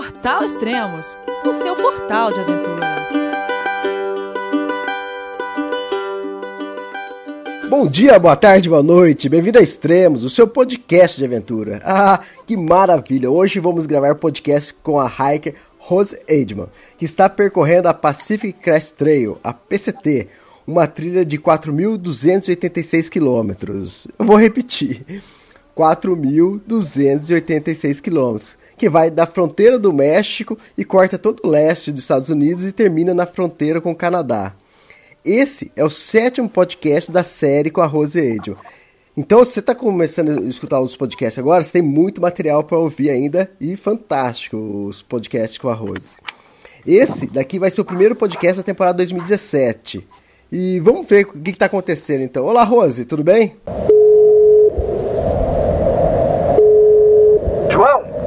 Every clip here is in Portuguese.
Portal Extremos, o seu portal de aventura. Bom dia, boa tarde, boa noite, bem-vindo a Extremos, o seu podcast de aventura. Ah, que maravilha! Hoje vamos gravar podcast com a hiker Rose Edman, que está percorrendo a Pacific Crest Trail, a PCT, uma trilha de 4.286 quilômetros. Eu vou repetir: 4.286 quilômetros, que vai da fronteira do México e corta todo o leste dos Estados Unidos e termina na fronteira com o Canadá. Esse é o sétimo podcast da série com a Rose Edman. Então, se você está começando a escutar os podcasts agora, você tem muito material para ouvir ainda e fantástico os podcasts com a Rose. Esse daqui vai ser o primeiro podcast da temporada 2017. E vamos ver o que está acontecendo então. Olá, Rose, tudo bem?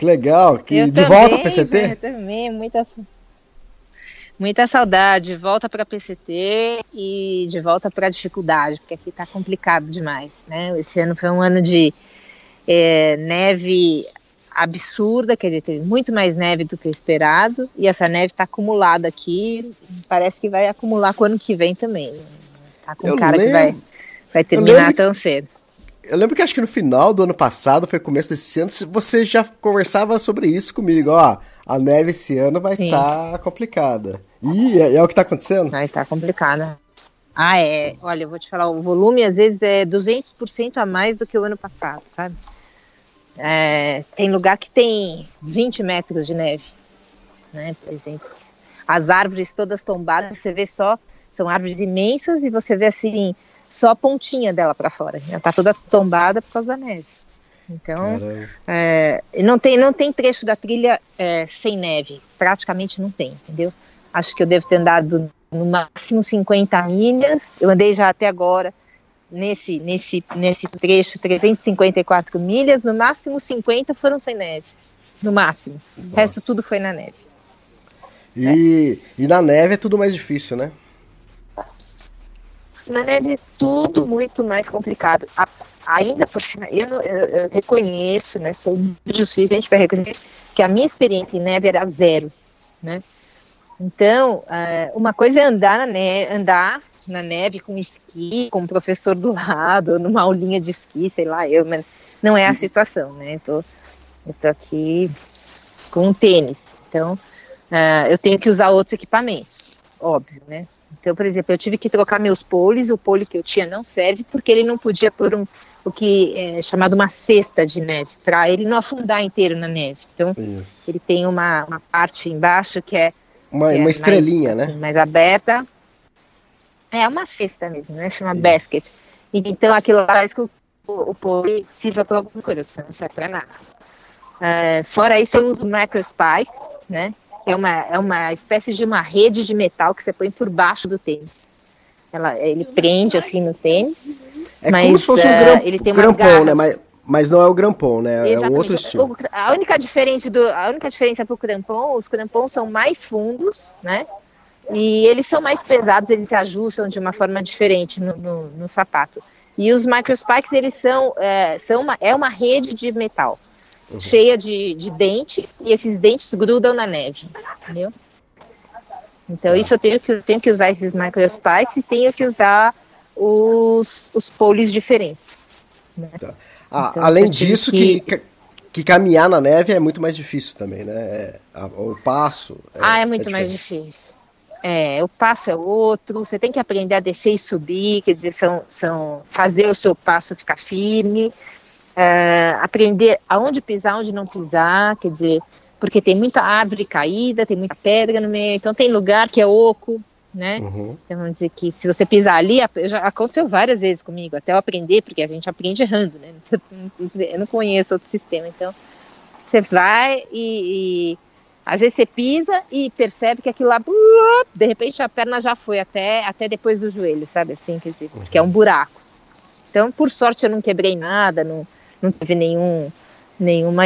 que legal. Que eu de também, volta para PCT? Eu também, muita, muita saudade. De volta para PCT e de volta para a dificuldade, porque aqui tá complicado demais, né? Esse ano foi um ano de é, neve absurda, quer dizer, teve muito mais neve do que o esperado, e essa neve está acumulada aqui, parece que vai acumular com o ano que vem também. Tá com Eu cara que lembro- vai, vai terminar tão cedo. Eu lembro que acho que no final do ano passado, foi começo desse ano, você já conversava sobre isso comigo, ó. A neve esse ano vai estar complicada. E é, é o que tá acontecendo? Vai estar complicada. Ah, é. Olha, eu vou te falar, o volume às vezes é 200% a mais do que o ano passado, sabe? É, tem lugar que tem 20 metros de neve, né? Por exemplo. As árvores todas tombadas, você vê só, são árvores imensas e você vê assim, só a pontinha dela para fora. Ela tá toda tombada por causa da neve. Então, é, não, tem, não tem trecho da trilha é, sem neve, praticamente não tem, entendeu? Acho que eu devo ter andado no máximo 50 milhas, eu andei já até agora nesse, nesse, nesse trecho 354 milhas, no máximo 50 foram sem neve, no máximo, o resto tudo foi na neve. E, e na neve é tudo mais difícil, né? Na neve é tudo muito mais complicado. A- ainda por cima, eu, eu- eu reconheço, né, sou muito suficiente para reconhecer que a minha experiência em neve era zero, né? Então, eh, uma coisa é andar na, neve, andar na neve com esqui, com um professor do lado, numa aulinha de esqui, sei lá, eu, mas não é a situação, né? Eu tô, eu tô aqui com um tênis, então ah, eu tenho que usar outros equipamentos, óbvio, né? Então, por exemplo, eu tive que trocar meus poles, o pole que eu tinha não serve porque ele não podia pôr um, o que é chamado uma cesta de neve, para ele não afundar inteiro na neve. Então, Isso. ele tem uma, uma parte embaixo que é, Uma, que é uma estrelinha, mais, né? assim, mais aberta. É uma cesta mesmo, né? Chama basket. E, então, aquilo faz que o, o, o pole sirva para alguma coisa, porque senão não serve para nada. É, fora isso, eu uso microspike, né? É uma, é uma espécie de uma rede de metal que você põe por baixo do tênis. Ela, ele prende assim no tênis. É Mas, como se fosse um eh, gram, ele tem grampon, garras. né? Mas, mas não é o grampon, né? É um Exatamente. outro estilo. A única diferença do, a única diferença para o crampon, os crampons são mais fundos, né? E eles são mais pesados, eles se ajustam de uma forma diferente no, no, no sapato. E os microspikes, eles são, é, são uma, é uma rede de metal cheia de, de dentes e esses dentes grudam na neve, entendeu? Então isso eu tenho que, eu tenho que usar esses microspikes e tenho que usar os, os poles diferentes. né? Ah, Então, além disso, que- que... Que, caminhar na neve é muito mais difícil também, né? É, a- o passo. ah, é muito mais diferente. difícil. É, o passo é outro, você tem que aprender a descer e subir, quer dizer, são, são fazer o seu passo ficar firme, é, aprender aonde pisar, onde não pisar, quer dizer, porque tem muita árvore caída, tem muita pedra no meio, então tem lugar que é oco, né? Uhum. Então vamos dizer que se você pisar ali, já aconteceu várias vezes comigo, até eu aprender, porque a gente aprende errando, né? Eu não conheço outro sistema, então você vai e, e às vezes você pisa e percebe que aquilo lá, de repente a perna já foi até, até depois do joelho, sabe assim, quer dizer, porque é um buraco. Então, por sorte, eu não quebrei nada, não, não teve nenhum, nenhuma,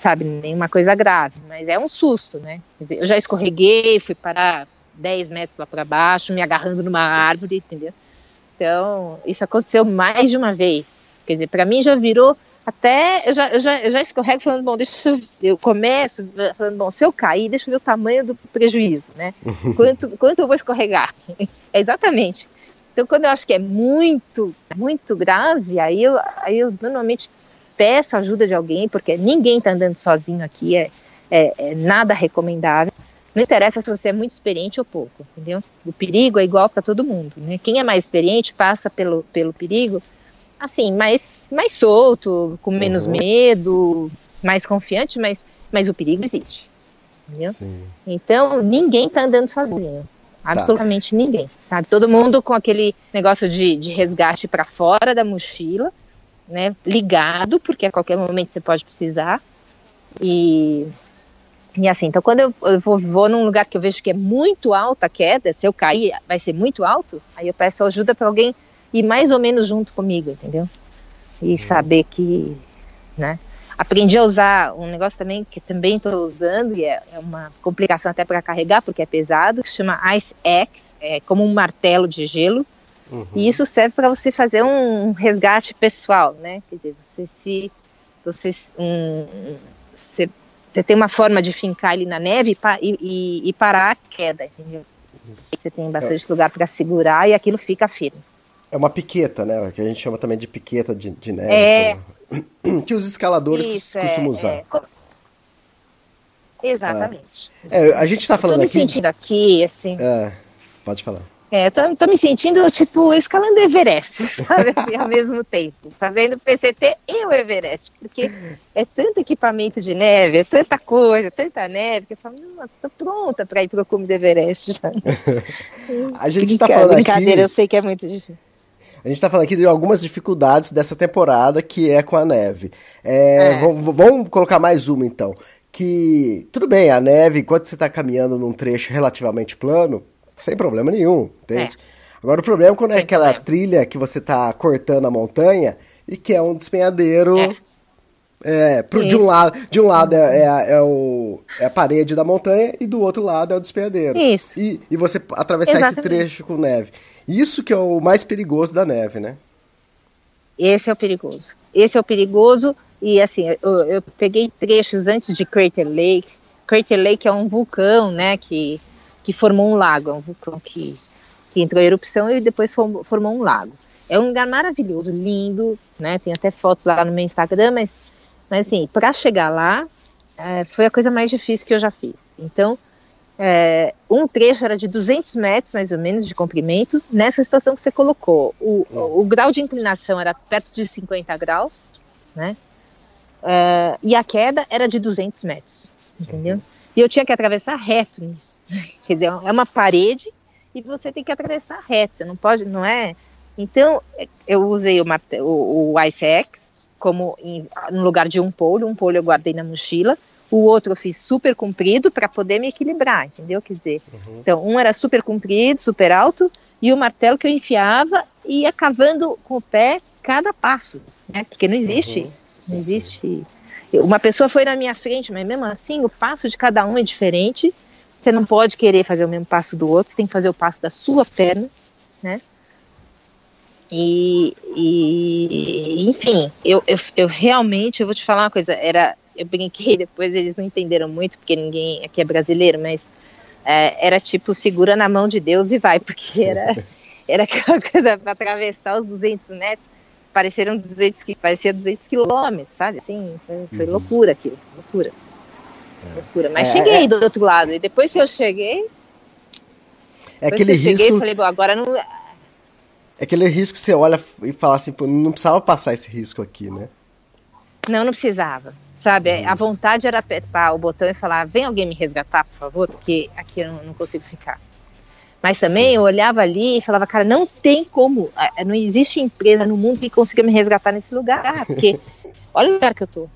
sabe, nenhuma coisa grave, mas é um susto, né? Dizer, eu já escorreguei, fui parar 10 metros lá para baixo, me agarrando numa árvore, entendeu? Então, isso aconteceu mais de uma vez. Quer dizer, para mim já virou até eu já, eu já, eu já escorrego falando, bom, deixa eu, eu começo falando, bom, se eu cair, deixa eu ver o tamanho do prejuízo, né? Quanto, quanto eu vou escorregar? É exatamente. Então, quando eu acho que é muito, muito grave, aí eu, aí eu normalmente peço ajuda de alguém, porque ninguém está andando sozinho aqui, é, é, é, nada recomendável. Não interessa se você é muito experiente ou pouco, entendeu? O perigo é igual para todo mundo, né? Quem é mais experiente passa pelo, pelo perigo, assim, mais, mais solto, com menos uhum. medo, mais confiante, mas, mas o perigo existe. Entendeu? Sim. Então, ninguém está andando sozinho. Tá. Absolutamente tá. ninguém, sabe? Todo mundo com aquele negócio de, de resgate para fora da mochila, né? Ligado, porque a qualquer momento você pode precisar. E, e assim, então quando eu, eu vou, vou, num lugar que eu vejo que é muito alta a queda, se eu cair vai ser muito alto, aí eu peço ajuda para alguém ir mais ou menos junto comigo, entendeu? E uhum. saber que, né? Aprendi a usar um negócio também que também estou usando e é, é, uma complicação até para carregar porque é pesado, que se chama Ice Axe, é como um martelo de gelo. Uhum. E isso serve para você fazer um resgate pessoal, né? Quer dizer, você se você, um, você, você tem uma forma de fincar ele na neve e, e, e parar a queda, entendeu? Isso. Você tem bastante é. lugar para segurar e aquilo fica firme. É uma piqueta, né? Que a gente chama também de piqueta de, de neve. É. Que os escaladores Isso, costumam é, usar. É. Exatamente. É, a gente está falando aqui. Estou me sentindo aqui, assim. É, pode falar. É, eu tô, tô, me sentindo, tipo, escalando Everest, sabe, assim, ao mesmo tempo, fazendo PCT e o Everest, porque é tanto equipamento de neve, é tanta coisa, tanta neve, que eu falo, nossa, tô pronta para ir pro cume do Everest. Já. a gente está falando Brincadeira, eu sei que é muito difícil. A gente está falando aqui de algumas dificuldades dessa temporada que é com a neve. É, é. Vamos, vamos, colocar mais uma então. Que tudo bem, a neve, enquanto você está caminhando num trecho relativamente plano, sem problema nenhum, entende? É. Agora o problema é quando é sem é aquela problema. trilha que você está cortando a montanha e que é um despenhadeiro. É. É, pro, de um lado, de um lado é, é, é, o, é a parede da montanha e do outro lado é o despenhadeiro. Isso. E, e você atravessar Exatamente. esse trecho com neve. Isso que é o mais perigoso da neve, né? Esse é o perigoso. Esse é o perigoso. E assim, eu, eu peguei trechos antes de Crater Lake. Crater Lake é um vulcão, né, que, que formou um lago. É um vulcão que, que entrou em erupção e depois formou, um lago. É um lugar maravilhoso, lindo, né? Tem até fotos lá no meu Instagram, mas mas assim, para chegar lá, é, foi a coisa mais difícil que eu já fiz. Então, é, um trecho era de 200 metros, mais ou menos, de comprimento. Nessa situação que você colocou, o, o, o grau de inclinação era perto de 50 graus, né? É, e a queda era de 200 metros, entendeu? E eu tinha que atravessar reto nisso. Quer dizer, é uma parede e você tem que atravessar reto. Você não pode, não é? Então, eu usei o, o, o IceX, como em, no lugar de um polo, um polo eu guardei na mochila, o outro eu fiz super comprido para poder me equilibrar, entendeu? Quer dizer, uhum. então um era super comprido, super alto, e o martelo que eu enfiava ia cavando com o pé cada passo, né? Porque não existe, uhum. não existe. Uma pessoa foi na minha frente, mas mesmo assim o passo de cada um é diferente. Você não pode querer fazer o mesmo passo do outro, você tem que fazer o passo da sua perna, né? E, e enfim, eu, eu, eu, realmente, eu vou te falar uma coisa, era, eu brinquei, depois eles não entenderam muito, porque ninguém aqui é brasileiro, mas é, era tipo, segura na mão de Deus e vai, porque era, era aquela coisa para atravessar os 200 metros, pareceram 200, parecia 200 quilômetros, sabe, assim, foi, foi uhum. loucura aquilo, loucura. É. Loucura. Mas é, cheguei é. do outro lado, e depois que eu cheguei, é aquele que eu cheguei, risco... falei, bom, agora não é aquele risco que você olha e fala assim, não precisava passar esse risco aqui, né? Não, não precisava. Sabe, uhum. a vontade era apertar o botão e falar, vem alguém me resgatar, por favor, porque aqui eu não consigo ficar. Mas também eu olhava ali e falava, cara, não tem como, ah, não existe empresa no mundo que consiga me resgatar nesse lugar, porque olha o lugar que eu tô.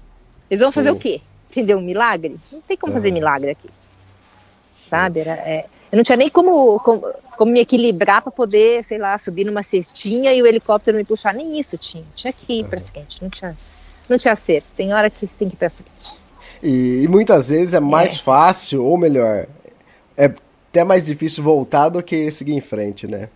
Eles vão fazer Sim. o quê? Entendeu? Um milagre? Não tem como fazer milagre aqui. Sabe? Era, é, eu não tinha nem como, como, como me equilibrar para poder, sei lá, subir numa cestinha e o helicóptero me puxar. Nem isso tinha. Tinha que ir para frente. Não tinha, não tinha acerto. Tem hora que você tem que ir para frente. E, e muitas vezes é mais fácil, ou melhor, é até mais difícil voltar do que seguir em frente, né?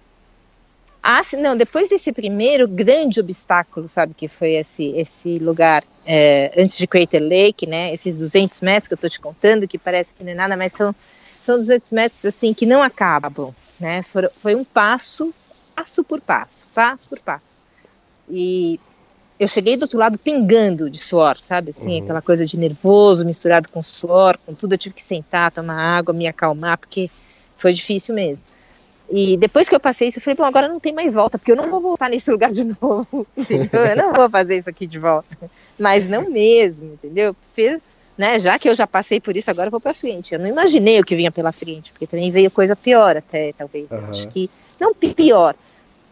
Ah, sim, não, depois desse primeiro grande obstáculo, sabe, que foi esse, esse lugar é, antes de Crater Lake, né, esses 200 metros que eu tô te contando, que parece que não é nada, mas são, são 200 metros, assim, que não acabam, né, foi, foi um passo, passo por passo, passo por passo. E eu cheguei do outro lado pingando de suor, sabe, assim, aquela coisa de nervoso misturado com suor, com tudo, eu tive que sentar, tomar água, me acalmar, porque foi difícil mesmo. E depois que eu passei isso, eu falei, bom, agora não tem mais volta, porque eu não vou voltar nesse lugar de novo, entendeu? Eu não vou fazer isso aqui de volta. Mas não mesmo, entendeu? Porque, né, já que eu já passei por isso, agora eu vou pra frente. Eu não imaginei o que vinha pela frente, porque também veio coisa pior até, talvez. Aham. Acho que, não pi- pior,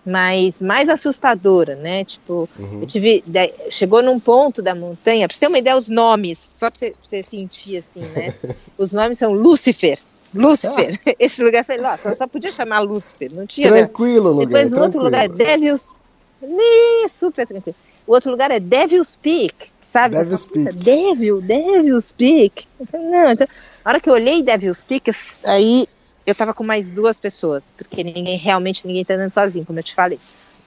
mas mais assustadora, né? Tipo, eu tive. Chegou num ponto da montanha, pra você ter uma ideia, os nomes, só pra você, pra você sentir assim, né? Os nomes são Lúcifer. Lúcifer. Esse lugar, sei lá, só, só podia chamar Lúcifer, não tinha. né? Tranquilo o lugar. Depois o outro tranquilo. lugar é Devil's. Ih, super tranquilo. O outro lugar é Devil's Peak, sabe? Devil's fala, Peak. "Puta, Devil, Devil's Peak. Não, então, a hora que eu olhei Devil's Peak, aí eu tava com mais duas pessoas, porque ninguém, realmente ninguém tá andando sozinho, como eu te falei.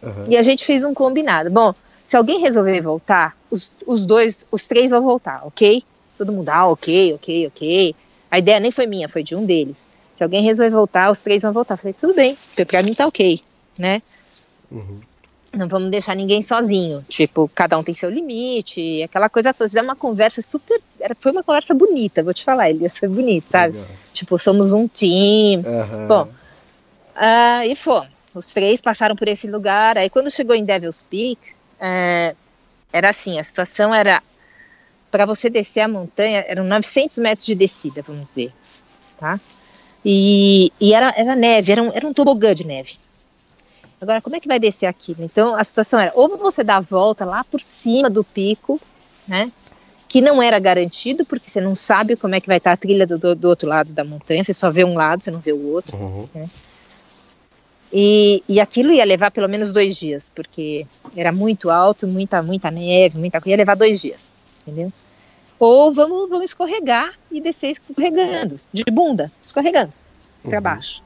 Aham. E a gente fez um combinado. Bom, se alguém resolver voltar, os, os dois, os três vão voltar, ok? Todo mundo, ah, ok, ok, ok. A ideia nem foi minha, foi de um deles. Se alguém resolver voltar, os três vão voltar. Eu falei, tudo bem, pra mim tá ok, né? Não vamos deixar ninguém sozinho. Tipo, cada um tem seu limite, aquela coisa toda. Fizemos uma conversa super. Era, foi uma conversa bonita, vou te falar, Elias, foi bonito, sabe? Legal. Tipo, somos um time. Aham. Bom, ah, e fomos. Os três passaram por esse lugar. Aí quando chegou em Devil's Peak, é, era assim, a situação era para você descer a montanha, eram 900 metros de descida, vamos dizer, tá? E, e era, era neve, era um, era um tobogã de neve. Agora, como é que vai descer aquilo? Então, a situação era, ou você dá a volta lá por cima do pico, né? Que não era garantido, porque você não sabe como é que vai estar a trilha do, do, outro lado da montanha, você só vê um lado, você não vê o outro. Uhum. E, e aquilo ia levar pelo menos dois dias, porque era muito alto, muita, muita neve, muita coisa, ia levar dois dias, entendeu? Ou vamos, vamos escorregar e descer escorregando, de bunda, escorregando para baixo.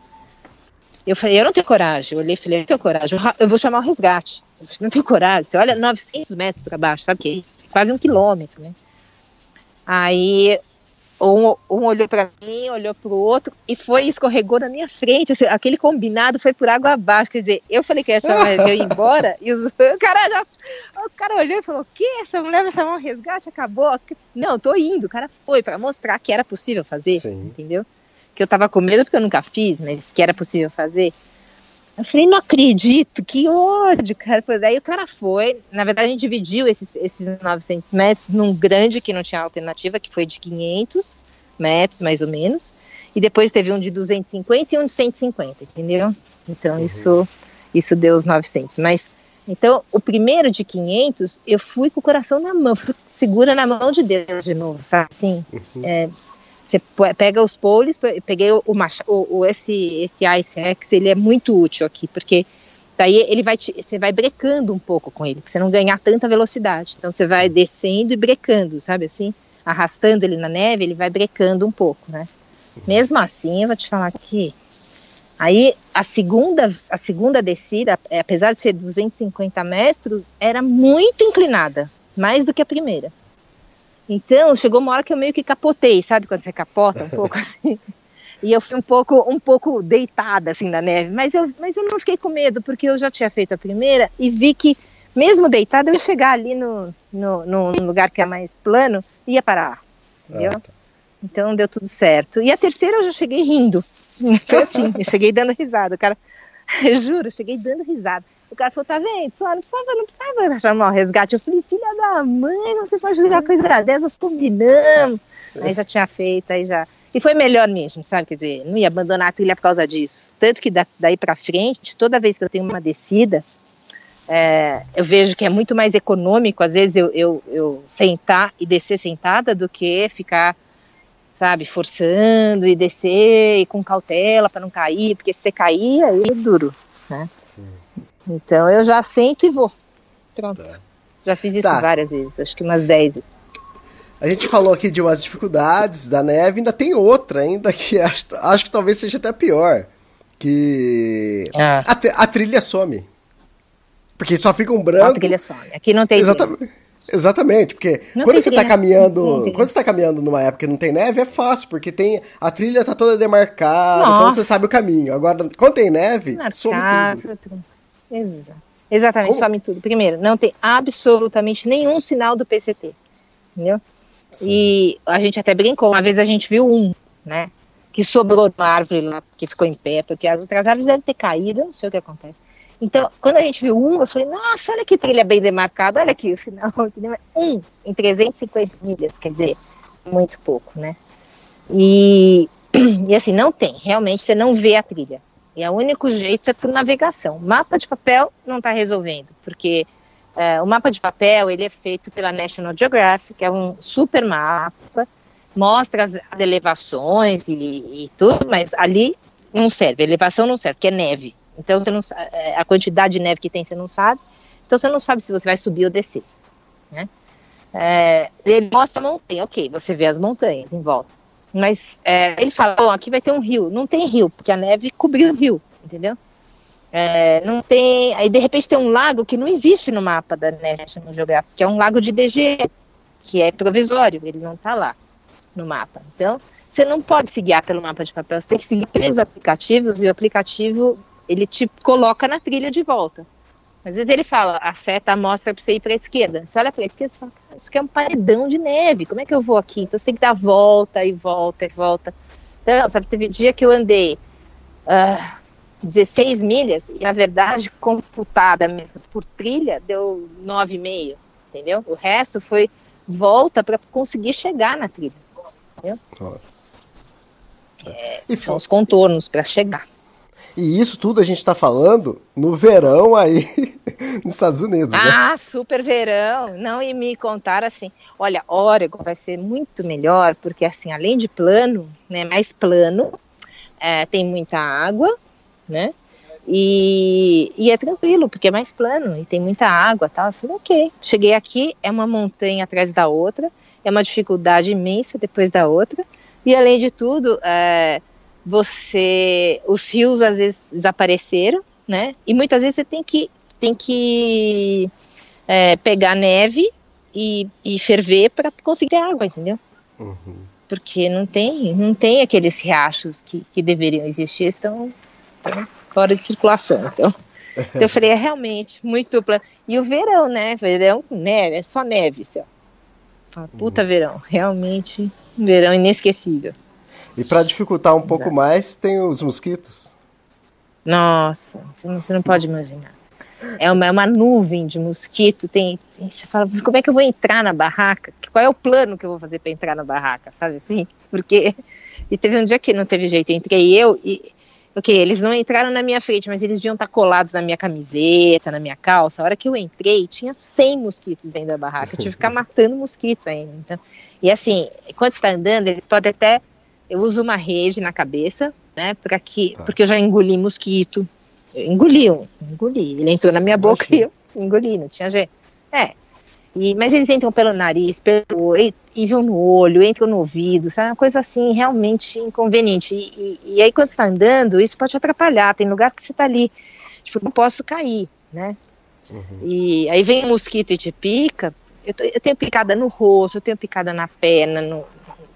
Eu falei, eu não tenho coragem. Eu olhei e falei, eu não tenho coragem, eu ra- eu vou chamar o resgate. Eu falei, não tenho coragem. Você olha 900 metros para baixo, sabe o que é isso? Quase um quilômetro, né? Aí um, um olhou para mim, olhou para o outro e foi escorregou na minha frente. assim, aquele combinado foi por água abaixo. Quer dizer, eu falei que ia chamar, que eu ia embora e os, o, cara já, o cara olhou e falou: O que? Essa mulher vai chamar um resgate? Acabou? Não, tô indo. O cara foi para mostrar que era possível fazer, Sim. entendeu? Que eu tava com medo porque eu nunca fiz, mas que era possível fazer. Eu falei, não acredito, que ódio, cara. Daí o cara foi. Na verdade, a gente dividiu esses, esses 900 metros num grande que não tinha alternativa, que foi de 500 metros, mais ou menos. E depois teve um de 250 e um de 150, entendeu? Então, isso, isso deu os 900. Mas, então, o primeiro de 500, eu fui com o coração na mão, fui segura na mão de Deus de novo, sabe? Assim, é, você pe- pega os poles, pe- peguei o, o, o- esse esse Ice X, ele é muito útil aqui, porque daí ele vai te, você vai brecando um pouco com ele, pra você não ganhar tanta velocidade. Então você vai descendo e brecando, sabe assim? Arrastando ele na neve, ele vai brecando um pouco, né? Mesmo assim, eu vou te falar que aí a segunda a segunda descida, é, apesar de ser 250 metros, era muito inclinada, mais do que a primeira. Então, chegou uma hora que eu meio que capotei, sabe quando você capota um pouco assim? E eu fui um pouco, um pouco deitada assim na neve, mas eu, mas eu não fiquei com medo, porque eu já tinha feito a primeira e vi que, mesmo deitada, eu ia chegar ali no, no, no lugar que é mais plano e ia parar, entendeu? Ah, tá. Então deu tudo certo. E a terceira eu já cheguei rindo. Foi assim, eu cheguei dando risada. O cara, eu juro, eu cheguei dando risada. O cara falou, tá vendo? Só não precisava, não precisava chamar o resgate. Eu falei, filha da mãe, você pode fazer uma coisa dessa, nós combinamos. Aí já tinha feito, aí já. E foi melhor mesmo, sabe? Quer dizer, não ia abandonar a trilha por causa disso. Tanto que da, daí para frente, toda vez que eu tenho uma descida, é, eu vejo que é muito mais econômico, às vezes, eu, eu, eu sentar e descer sentada do que ficar, sabe, forçando e descer e com cautela para não cair, porque se você cair, aí é duro, né? Então eu já sento e vou. Pronto. Tá. Já fiz isso tá. várias vezes, acho que umas 10 vezes. A gente falou aqui de umas dificuldades da neve, ainda tem outra ainda que acho, acho que talvez seja até pior. Que ah. a, a, trilha some. Porque só fica um branco. A trilha some. Aqui não tem Exatamente. Exatamente, porque não quando você está caminhando, quando você tá caminhando numa época que não tem neve, é fácil, porque tem a trilha tá toda demarcada, Nossa. então você sabe o caminho. Agora, quando tem neve, Marcado. some tudo. Exatamente, Como? some tudo. Primeiro, não tem absolutamente nenhum sinal do PCT, entendeu? Sim. E a gente até brincou, uma vez a gente viu um, né? Que sobrou uma árvore lá, que ficou em pé, porque as outras árvores devem ter caído, não sei o que acontece. Então, quando a gente viu um, eu falei, nossa, olha que trilha bem demarcada, olha aqui o sinal. Um em 350 milhas, quer dizer, muito pouco, né? E, e assim, não tem, realmente você não vê a trilha. E o único jeito é por navegação. Mapa de papel não está resolvendo, porque é, o mapa de papel ele é feito pela National Geographic, é um super mapa, mostra as, as elevações e, e, tudo, mas ali não serve, elevação não serve, porque é neve. Então você não é, a quantidade de neve que tem você não sabe, então você não sabe se você vai subir ou descer. Né? É, ele mostra a montanha, ok, você vê as montanhas em volta. Mas é, ele fala, aqui vai ter um rio. Não tem rio, porque a neve cobriu o rio, entendeu? É, não tem. Aí de repente tem um lago que não existe no mapa da National Geographic, que é um lago de DG, que é provisório, ele não está lá no mapa. Então, você não pode se guiar pelo mapa de papel, você tem que seguir pelos aplicativos e o aplicativo ele te coloca na trilha de volta. Às vezes ele fala, a seta mostra para você ir para a esquerda. Você olha para a esquerda e fala, isso aqui é um paredão de neve, como é que eu vou aqui? Então você tem que dar volta e volta e volta. Então, sabe, teve dia que eu andei. Uh, 16 milhas, e na verdade, computada mesmo por trilha, deu 9,5, entendeu? O resto foi volta para conseguir chegar na trilha. Entendeu? Nossa. É, e são os contornos para chegar. E isso tudo a gente está falando no verão aí nos Estados Unidos. Né? Ah, super verão. Não, e me contaram assim: olha, Oregon vai ser muito melhor, porque assim, além de plano, né, mais plano, é, tem muita água, né? E, e, é tranquilo, porque é mais plano e tem muita água tal. Eu falei, ok. Cheguei aqui, é uma montanha atrás da outra, é uma dificuldade imensa depois da outra. E além de tudo, é, você. Os rios às vezes desapareceram, né? E muitas vezes você tem que, tem que é, pegar neve e, e ferver para conseguir água, entendeu? Uhum. Porque não tem, não tem aqueles riachos que, que deveriam existir, estão então, fora de circulação. Então, então eu falei, é realmente muito plano. E o verão, né? Verão neve, é só neve, céu. Puta uhum. verão, realmente um verão inesquecível. E para dificultar um pouco mais, tem os mosquitos. Nossa, você não pode imaginar. É uma, é uma nuvem de mosquito. Tem, tem, você fala, como é que eu vou entrar na barraca? Qual é o plano que eu vou fazer para entrar na barraca, sabe assim? Porque e teve um dia que não teve jeito, entrei eu e Ok, eles não entraram na minha frente, mas eles deviam estar colados na minha camiseta, na minha calça. A hora que eu entrei, tinha 100 mosquitos dentro da barraca. Eu tive que ficar matando mosquito ainda. Então, e assim, quando está andando, ele pode até. Eu uso uma rede na cabeça, né? Para que, tá. porque eu já engoli mosquito. Eu engoli um, engoli. Ele entrou na minha boca e eu engoli, não tinha jeito. É, e, mas eles entram pelo nariz, pelo vão no olho, entram no ouvido, sabe? Uma coisa assim realmente inconveniente. E, e, e aí quando você está andando, isso pode te atrapalhar. Tem lugar que você está ali, tipo, não posso cair, né? Uhum. E aí vem um mosquito e te pica. Eu, eu, tenho picada no rosto, eu tenho picada na perna, no,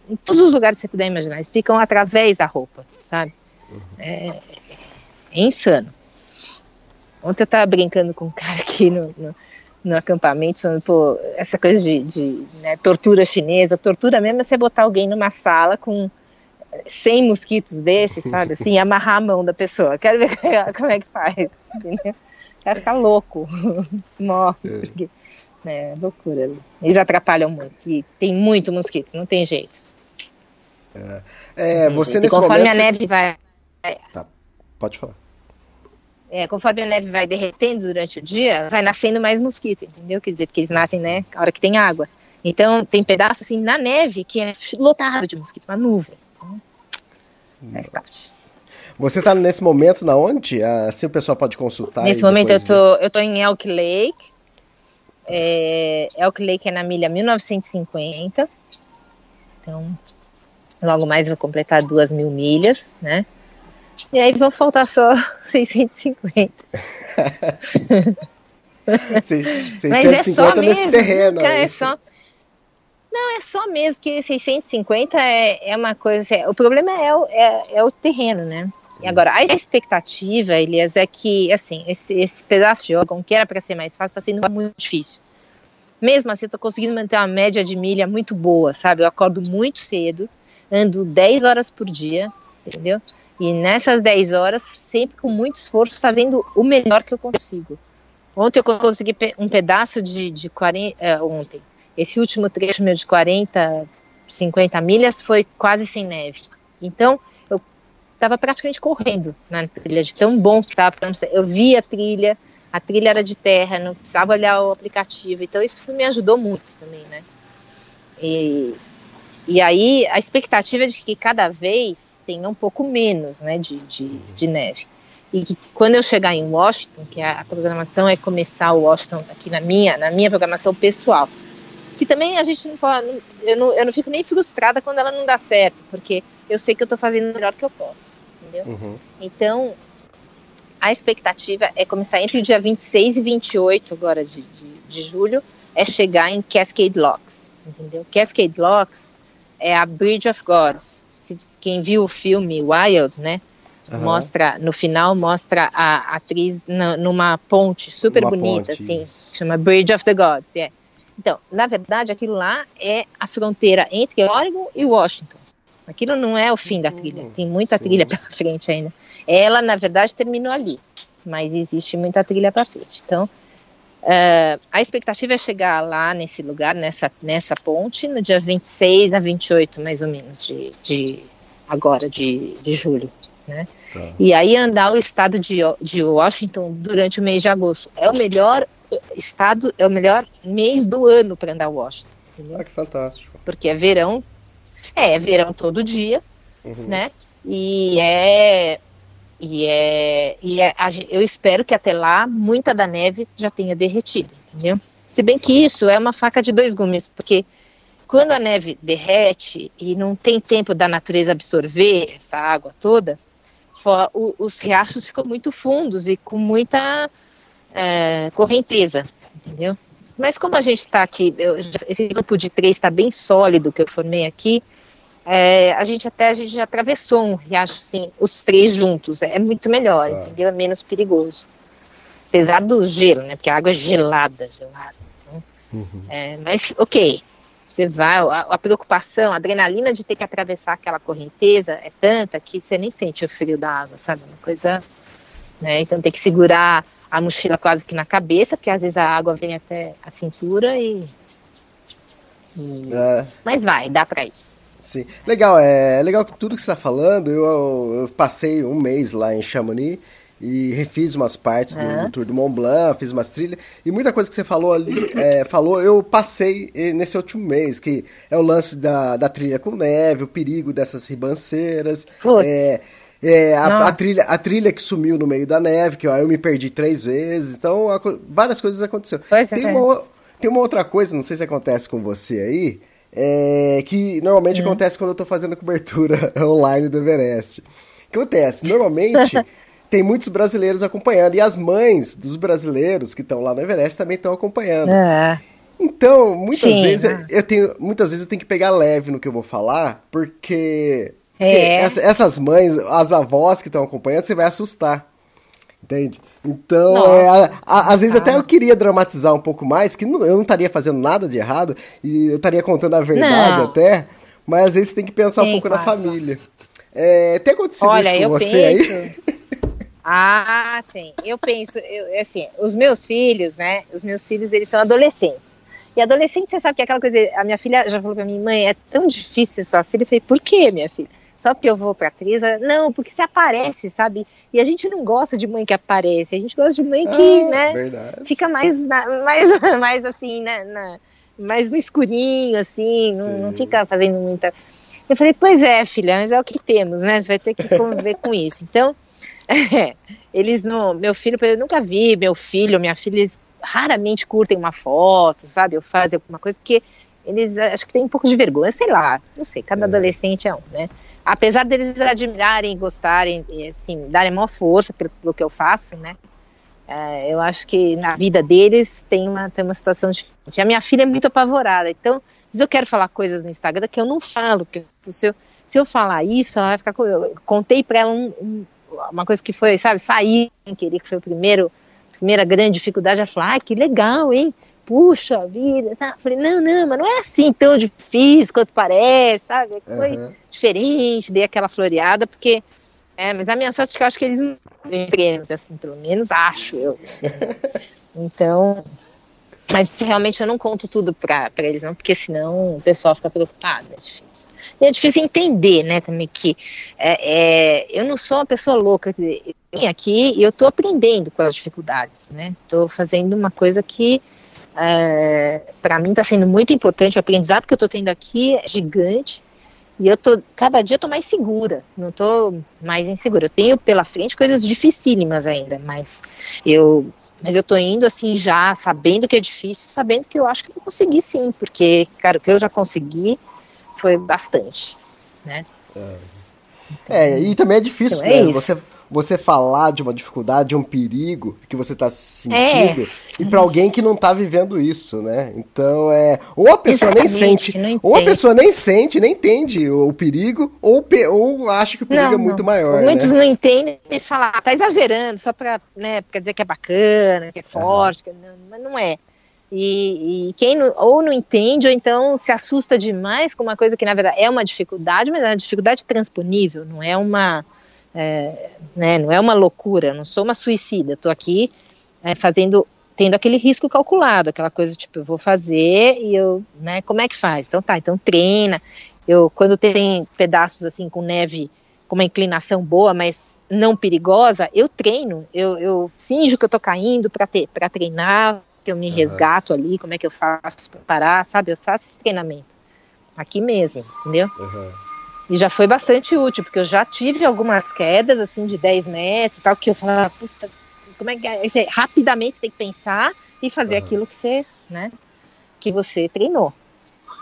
em todos os lugares que você puder imaginar. Eles picam através da roupa, sabe? Uhum. É, é, insano. Ontem eu estava brincando com um cara aqui no, no no acampamento, falando, pô, essa coisa de, de né, tortura chinesa, tortura mesmo é você botar alguém numa sala com 100 mosquitos desses, sabe, assim, e amarrar a mão da pessoa. Quero ver como é que faz, entendeu? Quero ficar louco, morre, é. porque, né, loucura. Eles atrapalham muito, e tem muito mosquito, não tem jeito. É, você e nesse conforme momento. a você- neve vai. Tá, pode falar. É, conforme a neve vai derretendo durante o dia, vai nascendo mais mosquito, entendeu? Quer dizer, porque eles nascem, né, a hora que tem água. Então, tem pedaços assim na neve que é lotado de mosquito, uma nuvem. Então, faz parte. Você tá nesse momento na onde? Assim o pessoal pode consultar. Nesse momento eu tô, eu tô em Elk Lake. É, Elk Lake é na milha 1950. Então, logo mais vou completar duas mil milhas, né? E aí vão faltar só 650. ver. Se- Mas é só 650 nesse mesmo. terreno. aí. é só. Não, é só mesmo, porque 650 é, é uma coisa. assim, o problema é o, é, é o terreno, né? E agora, a expectativa, Elias, é que, assim, esse, esse pedaço de órgão, que era para ser mais fácil, está sendo muito difícil. Mesmo assim, eu tô conseguindo manter uma média de milha muito boa, sabe? Eu acordo muito cedo, ando 10 horas por dia, entendeu? E nessas 10 horas, sempre com muito esforço, fazendo o melhor que eu consigo. Ontem eu consegui um pedaço de, de 40. é, ontem. Esse último trecho meu de 40, 50 milhas foi quase sem neve. Então, eu estava praticamente correndo na trilha, de tão bom que estava. Eu vi a trilha, a trilha era de terra, não precisava olhar o aplicativo. Então, isso me ajudou muito também, né? E, e aí, a expectativa é de que cada vez tenha um pouco menos né, de, de, de neve e que quando eu chegar em Washington, que a, a programação é começar o Washington aqui na minha, na minha programação pessoal, que também a gente não pode, eu não, eu não fico nem frustrada quando ela não dá certo, porque eu sei que eu estou fazendo o melhor que eu posso, entendeu? Uhum. Então, a expectativa é começar entre o dia 26 e 28 agora de, de, de julho, é chegar em Cascade Locks, entendeu? Cascade Locks é a Bridge of Gods. Se, quem viu o filme Wild, né? Aham. Mostra, no final, mostra a atriz na- numa ponte super Uma bonita, ponte, assim, chama Bridge of the Gods, é. Então, na verdade, aquilo lá é a fronteira entre Oregon e Washington. Aquilo não é o fim da trilha, tem muita sim. trilha pela frente ainda. Ela, na verdade, terminou ali, mas existe muita trilha para frente. Então, eh, a expectativa é chegar lá nesse lugar, nessa, nessa ponte, no dia 26 a 28, mais ou menos, de, de agora, de, de julho. Né? Tá. E aí andar o estado de, de Washington durante o mês de agosto. É o melhor estado, é o melhor mês do ano para andar Washington. Entendeu? Ah, que fantástico. porque é verão, é, é verão todo dia, Uhum. né? E é e é, e é eu espero que até lá muita da neve já tenha derretido, entendeu? Se bem que isso é uma faca de dois gumes, porque quando a neve derrete e não tem tempo da natureza absorver essa água toda, fo- o- os riachos ficam muito fundos e com muita é, correnteza, entendeu? Mas como a gente está aqui, eu esse grupo de três está bem sólido que eu formei aqui, é, a gente até a gente já atravessou um riacho, assim, os três juntos, é muito melhor, Tá. entendeu? É menos perigoso. Apesar do gelo, né? Porque a água é gelada, gelada. né? Uhum. É, mas, ok, você vai, a, a preocupação, a adrenalina de ter que atravessar aquela correnteza é tanta que você nem sente o frio da água, sabe? Uma coisa, né? Então tem que segurar a mochila quase que na cabeça, porque às vezes a água vem até a cintura e... e- É, Mas vai, dá pra isso. Sim. Legal, é legal que tudo que você está falando. Eu, eu passei um mês lá em Chamonix e refiz umas partes do, do Tour do Mont Blanc, fiz umas trilhas. E muita coisa que você falou ali, é, falou, eu passei eh, nesse último mês, que é o lance da, da trilha com neve, o perigo dessas ribanceiras. Putz. É, é, a, a trilha, a trilha que sumiu no meio da neve, que ó, eu me perdi três vezes. Então, a várias coisas aconteceram. Pois Tem é. uma, tem uma outra coisa, não sei se acontece com você aí, é, que normalmente Hum. acontece quando eu tô fazendo cobertura online do Everest. O que acontece? Normalmente tem muitos brasileiros acompanhando, e as mães dos brasileiros que estão lá no Everest também estão acompanhando. É. Então, muitas Sim, vezes né? eu tenho, muitas vezes eu tenho que pegar leve no que eu vou falar, porque, porque É. essa- essas mães, as avós que estão acompanhando, você vai assustar. Entende? Então, é, a- a- às vezes Ah. até eu queria dramatizar um pouco mais, que não- eu não estaria fazendo nada de errado, e eu estaria contando a verdade Não. até, mas às vezes tem que pensar um Sim, pouco na claro, família. É, tem acontecido Olha, isso com você penso. aí? Ah, tem. Eu penso, eu, assim, os meus filhos, né? Os meus filhos, eles são adolescentes. E adolescente, você sabe que é aquela coisa. A minha filha já falou pra mim, mãe, é tão difícil sua filha. Eu falei, por quê, minha filha? Só porque eu vou pra atriz? Não, porque você aparece, sabe? E a gente não gosta de mãe que aparece, a gente gosta de mãe que, Ah, né, verdade. fica mais, na- mais, mais assim, né, na- mais no escurinho, assim, não, não fica fazendo muita. Eu falei, pois é, filha, mas é o que temos, né? Você vai ter que conviver com isso. Então, é, eles não. Meu filho, eu nunca vi meu filho, minha filha, eles raramente curtem uma foto, sabe? Ou fazem alguma coisa, porque eles eh, acho que tem um pouco de vergonha, sei lá, não sei, cada É. adolescente é um, né? Apesar deles admirarem, gostarem, assim, darem maior força pelo, pelo que eu faço, né? É, eu acho que na vida deles tem uma, tem uma situação diferente. A minha filha é muito apavorada, então, se eu quero falar coisas no Instagram que eu não falo, porque se eu, se eu falar isso, ela vai ficar com. Eu contei pra ela um- um- uma coisa que foi, sabe, sair sem querer, que foi o primeiro, primeira grande dificuldade. Ela falou, ai, que legal, hein? Puxa vida, tá? Falei, não, não, mas não é assim tão difícil quanto parece, sabe? Foi Aham. diferente, dei aquela floreada, porque. É, mas a minha sorte é que eu acho que eles não extremos, assim, pelo menos acho eu. Então. Mas realmente eu não conto tudo pra, pra eles, não, porque senão o pessoal fica preocupado. É difícil. E é difícil entender, né, também que é, é, eu não sou uma pessoa louca. Eu vim aqui e eu tô aprendendo com as dificuldades, né? Tô fazendo uma coisa que é, para mim está sendo muito importante. O aprendizado que eu estou tendo aqui é gigante. E eu tô, cada dia eu tô mais segura, não tô mais insegura. Eu tenho pela frente coisas dificílimas ainda, mas eu, mas eu tô indo assim já sabendo que é difícil, sabendo que eu acho que eu vou conseguir sim, porque, cara, o que eu já consegui foi bastante, né? É, e também é difícil, Então é né? Você, você falar de uma dificuldade, de um perigo que você tá se É. sentindo, e pra alguém que não tá vivendo isso, né? Então é. Ou a pessoa nem Exatamente, sente, que não ou a pessoa nem sente, nem entende o, o perigo, ou, pe- ou acha que o perigo é muito maior, Muitos né? não entendem e falam, ah, tá exagerando, só pra, né, pra dizer que é bacana, que é forte, que não, mas não é. E, e quem não- ou não entende, ou então se assusta demais com uma coisa que na verdade é uma dificuldade, mas é uma dificuldade transponível, não é uma, é, né, não é uma loucura, não sou uma suicida, tô aqui é, fazendo, tendo aquele risco calculado, aquela coisa tipo, eu vou fazer e eu, né, como é que faz? Então tá, então treina, eu, quando tem pedaços assim com neve com uma inclinação boa, mas não perigosa, eu treino, eu, eu finjo que eu tô caindo para treinar, que eu me resgato ali, como é que eu faço para parar, sabe? Eu faço esse treinamento aqui mesmo, entendeu? Aham. E já foi bastante útil, porque eu já tive algumas quedas assim de 10 metros e tal, que eu falava, puta, como é que é? Você, rapidamente você tem que pensar e fazer Aham. aquilo que você, né, que você treinou.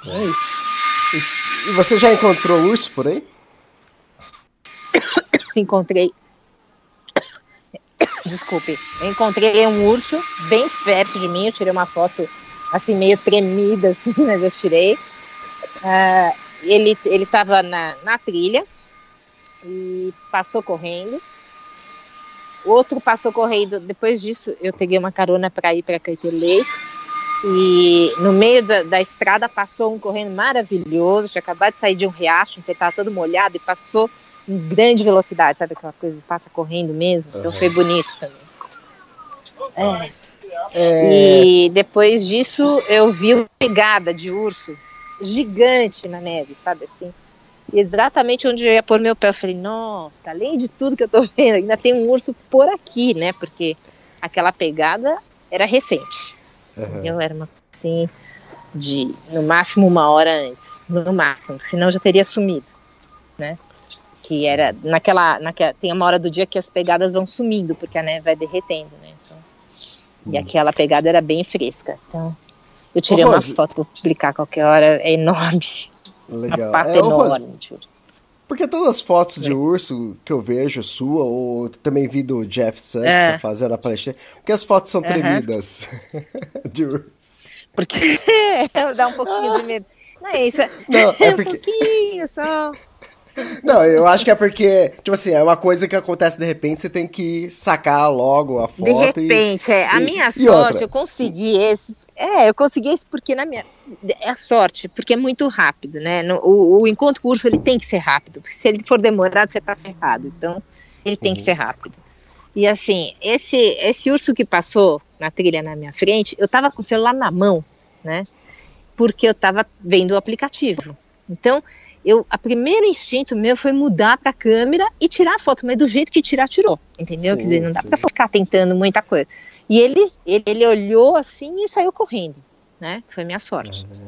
É isso. E, você já encontrou urso por aí? encontrei. Desculpe, eu encontrei um urso bem perto de mim. Eu tirei uma foto assim, meio tremida, assim, mas eu tirei. Ah, ele ele estava na, na trilha e passou correndo. Outro passou correndo. Depois disso, eu peguei uma carona para ir para Caetê Lake. E no meio da, da estrada passou um correndo maravilhoso. Tinha acabado de sair de um riacho, então ele estava todo molhado e passou em grande velocidade, sabe aquela coisa que passa correndo mesmo? Então Uhum. foi bonito também. É. É, E depois disso eu vi uma pegada de urso gigante na neve, sabe assim? E exatamente onde eu ia pôr meu pé, eu falei, nossa, além de tudo que eu tô vendo, ainda tem um urso por aqui, né? Porque aquela pegada era recente. aham. Eu era uma coisa assim de no máximo uma hora antes, no máximo, senão eu já teria sumido, né? Que era naquela, naquela tem uma hora do dia que as pegadas vão sumindo porque a neve vai derretendo, né? Então, e aquela pegada era bem fresca. Então, eu tirei umas Rose. fotos, vou publicar qualquer hora, é enorme, Legal. uma pata É, enorme. urso. Porque todas as fotos de urso que eu vejo, sua, ou também vi do Jeff Sands É. tá fazendo a palestra, porque as fotos são tremidas de urso. Porque dá um pouquinho de medo. Não é isso, é, Não, é um porque. pouquinho só. Não, eu acho que é porque, tipo assim, é uma coisa que acontece de repente, você tem que sacar logo a foto. De e- repente, é. A e- minha e sorte, outra? eu consegui esse. É, eu consegui esse porque na minha. É a sorte, porque é muito rápido, né? No- o, o encontro com o urso ele tem que ser rápido, porque se ele for demorado, você tá ferrado. Então, ele tem Uhum. que ser rápido. E assim, esse, esse urso que passou na trilha na minha frente, eu tava com o celular na mão, né? porque eu estava vendo o aplicativo. Então, eu, a primeiro instinto meu foi mudar para a câmera e tirar a foto, mas do jeito que tirar, tirou, entendeu? Sim, Quer dizer, não dá para ficar tentando muita coisa. E ele, ele, ele, olhou assim e saiu correndo, né? Foi minha sorte. Uhum.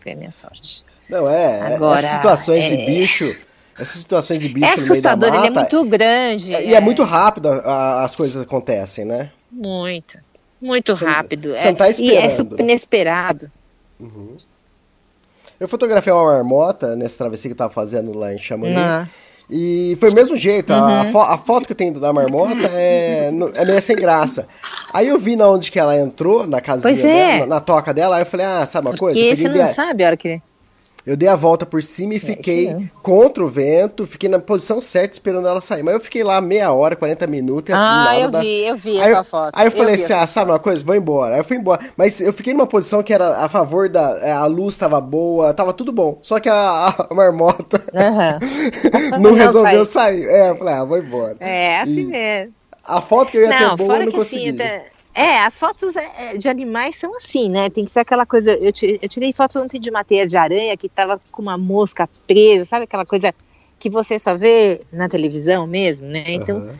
Foi a minha sorte. Não, é, é Agora, essas situações é... de bicho... Essas situações de bicho é assustador, mata, ele é muito grande. É, e é, é muito rápido a, as coisas acontecem, né? Muito. Muito você rápido. Você não tá esperando. E é super inesperado. Uhum. Eu fotografei uma marmota nessa travessia que eu tava fazendo lá em Chamonix. Não. E foi o mesmo jeito. Uhum. A, fo a, foto que eu tenho da marmota é, é meio sem graça. Aí eu vi na onde que ela entrou, na casinha é. dela, na, na, toca dela, aí eu falei, ah, sabe uma Porque coisa? Porque você não sabe a hora que eu dei a volta por cima e é fiquei é contra o vento, fiquei na posição certa esperando ela sair. Mas eu fiquei lá meia hora, 40 minutos. Ah, eu vi, eu vi aí, essa foto. Aí eu falei eu assim, ah, sabe uma coisa? Vou embora. Aí eu fui embora. Mas eu fiquei numa posição que era a favor da... É, a luz tava boa, tava tudo bom. Só que a, a marmota uhum. não, não, resolveu sair. É, eu falei, ah, vou embora. É, assim e mesmo. A foto que eu ia não, ter boa, eu não consegui. Assim, é, as fotos é, é, de animais são assim, né? Tem que ser aquela coisa. Eu, tirei foto ontem de uma teia de aranha que tava com uma mosca presa, sabe aquela coisa que você só vê na televisão mesmo, né? Então uhum.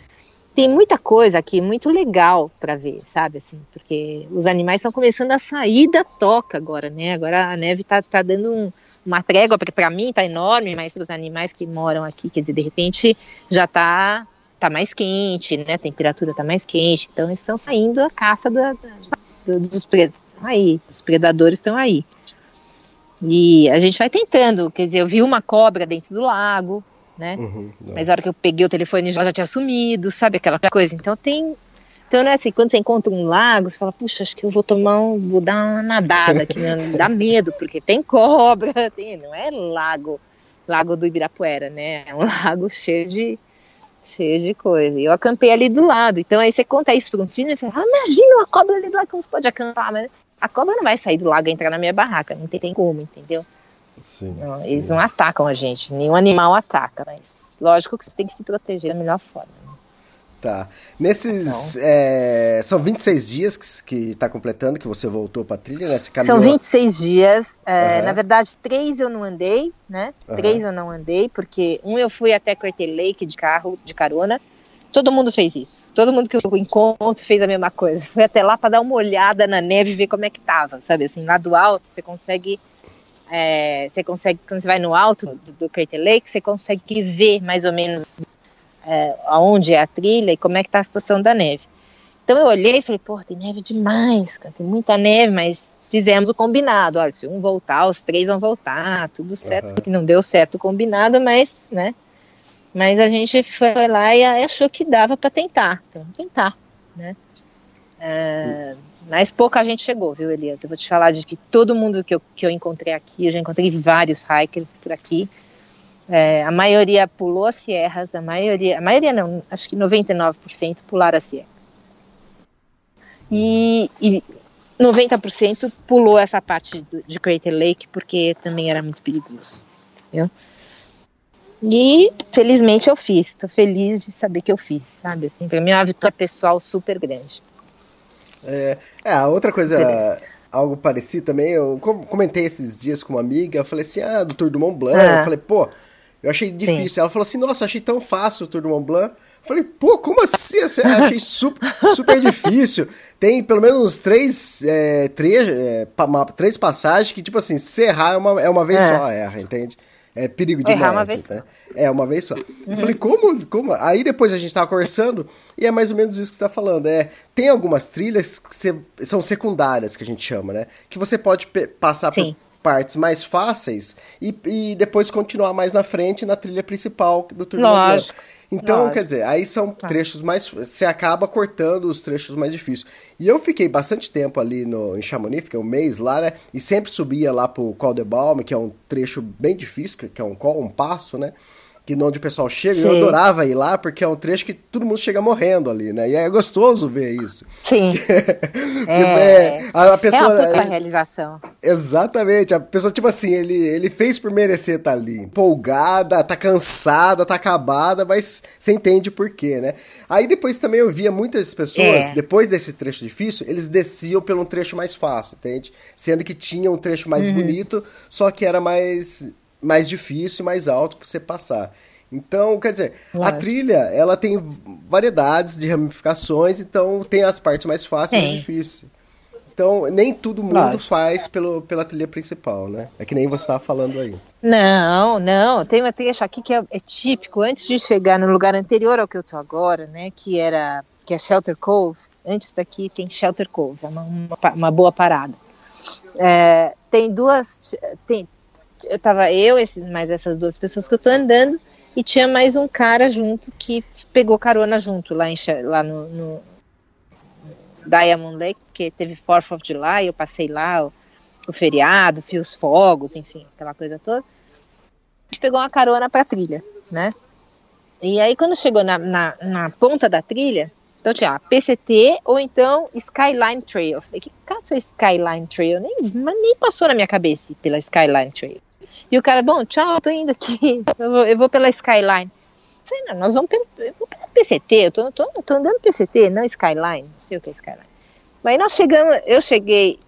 tem muita coisa aqui muito legal para ver, sabe? Assim, porque os animais estão começando a sair da toca agora, né? Agora a neve tá, tá dando um, uma trégua, porque para mim tá enorme, mas os animais que moram aqui, quer dizer, de repente já tá tá mais quente, né? A temperatura tá mais quente, então estão saindo a caça da, da, dos predadores. Aí, os predadores estão aí. E a gente vai tentando, quer dizer, eu vi uma cobra dentro do lago, né? Uhum, Mas a hora que eu peguei o telefone já, já tinha sumido, sabe aquela coisa? Então tem então, né, assim, quando você encontra um lago, você fala, puxa, acho que eu vou tomar um, vou dar uma nadada aqui, né? dá medo, porque tem cobra, tem, não é lago, lago do Ibirapuera, né? É um lago cheio de, cheio de coisa. E eu acampei ali do lado. Então aí você conta isso para um filho e fala, ah, imagina uma cobra ali do lado, como você pode acampar? Mas a cobra não vai sair do lago e entrar na minha barraca, não tem, tem como, entendeu? Sim, não, sim. Eles não atacam a gente, nenhum animal ataca, mas lógico que você tem que se proteger da melhor forma. Tá. Nesses. É, são 26 dias que, que tá completando, que você voltou pra trilha, né? São 26 dias. É, uhum. Na verdade, três eu não andei, né? Uhum. Três eu não andei, porque um eu fui até Curtin Lake de carro, de carona. Todo mundo fez isso. Todo mundo que eu encontro fez a mesma coisa. Fui até lá para dar uma olhada na neve e ver como é que tava, sabe? Assim, lá do alto você consegue. É, você consegue, quando você vai no alto do, do Curtin Lake, você consegue ver mais ou menos é, aonde é a trilha e como é que está a situação da neve. Então eu olhei e falei, pô, tem neve demais, cara, tem muita neve, mas fizemos o combinado, olha, se um voltar, os três vão voltar, tudo certo, uhum. que não deu certo o combinado, mas, né, mas a gente foi lá e achou que dava para tentar, então tentar, né. É, mas pouca gente chegou, viu, Elias? Eu vou te falar de que todo mundo que eu, que eu encontrei aqui, eu já encontrei vários hikers por aqui, é, a maioria pulou as sierras, a maioria, a maioria não, acho que 99% pularam a sierra. E, e 90% pulou essa parte de Crater Lake porque também era muito perigoso. Entendeu? E felizmente eu fiz, estou feliz de saber que eu fiz, sabe? Assim, para mim é uma vitória pessoal super grande. É, é a outra coisa, algo parecido também, eu comentei esses dias com uma amiga, eu falei assim, ah, do Tour do Mont Blanc, ah. eu falei, pô, eu achei difícil. Sim. Ela falou assim: Nossa, achei tão fácil o Tour do Mont Blanc. Eu falei, pô, como assim? Eu achei super, super difícil. Tem pelo menos três, é, três, é, três passagens que, tipo assim, se errar é uma, é uma vez é. só, erra, entende? É perigo de Errar uma vez né? É, uma vez só. Uhum. Eu falei, como, como? Aí depois a gente tava conversando e é mais ou menos isso que você tá falando. É, tem algumas trilhas que você, são secundárias, que a gente chama, né? Que você pode passar Sim. por partes mais fáceis e, e depois continuar mais na frente na trilha principal do Lógico. Então, Lógico. quer dizer, aí são trechos mais. Você acaba cortando os trechos mais difíceis. E eu fiquei bastante tempo ali no, em Chamonix, fiquei um mês lá, né? E sempre subia lá pro Col de Balme, que é um trecho bem difícil, que é um um passo, né? Que onde o pessoal chega, Sim. eu adorava ir lá, porque é um trecho que todo mundo chega morrendo ali, né? E é gostoso ver isso. Sim. É, a, a pessoa, é uma realização. Exatamente, a pessoa, tipo assim, ele, ele fez por merecer estar ali. Empolgada, tá cansada, tá acabada, mas você entende por quê, né? Aí depois também eu via muitas pessoas, É. depois desse trecho difícil, eles desciam pelo um trecho mais fácil, entende? Sendo que tinha um trecho mais Uhum. bonito, só que era mais, mais difícil e mais alto pra você passar. Então, quer dizer, a trilha, ela tem variedades de ramificações, então tem as partes mais fáceis e mais difíceis. Então, nem todo mundo Lógico. faz pelo, pela trilha principal, né? É que nem você estava falando aí. Não, não. Tem uma trecho aqui que é, é típico. Antes de chegar no lugar anterior ao que eu tô agora, né? Que era que é Shelter Cove. Antes daqui tem Shelter Cove, é uma, uma, uma boa parada. É, tem duas. Tem, eu tava eu, esses, mais essas duas pessoas que eu tô andando, e tinha mais um cara junto que pegou carona junto lá, em, lá no, no Diamond Lake, porque teve 4th of July, eu passei lá, o, o feriado, vi os fogos, enfim, aquela coisa toda. A gente pegou uma carona pra trilha, né? E aí, quando chegou na, na, na ponta da trilha, então tinha a PCT ou então Skyline Trail. Eu falei, que cara é Skyline Trail? Nem, mas nem passou na minha cabeça pela Skyline Trail. E o cara, bom, tchau, tô indo aqui, eu vou, eu vou pela Skyline. Eu falei, não, nós vamos pelo, eu vou pela PCT, eu tô, tô, tô andando PCT, não Skyline, não sei o que é Skyline. Mas aí nós chegamos, eu cheguei,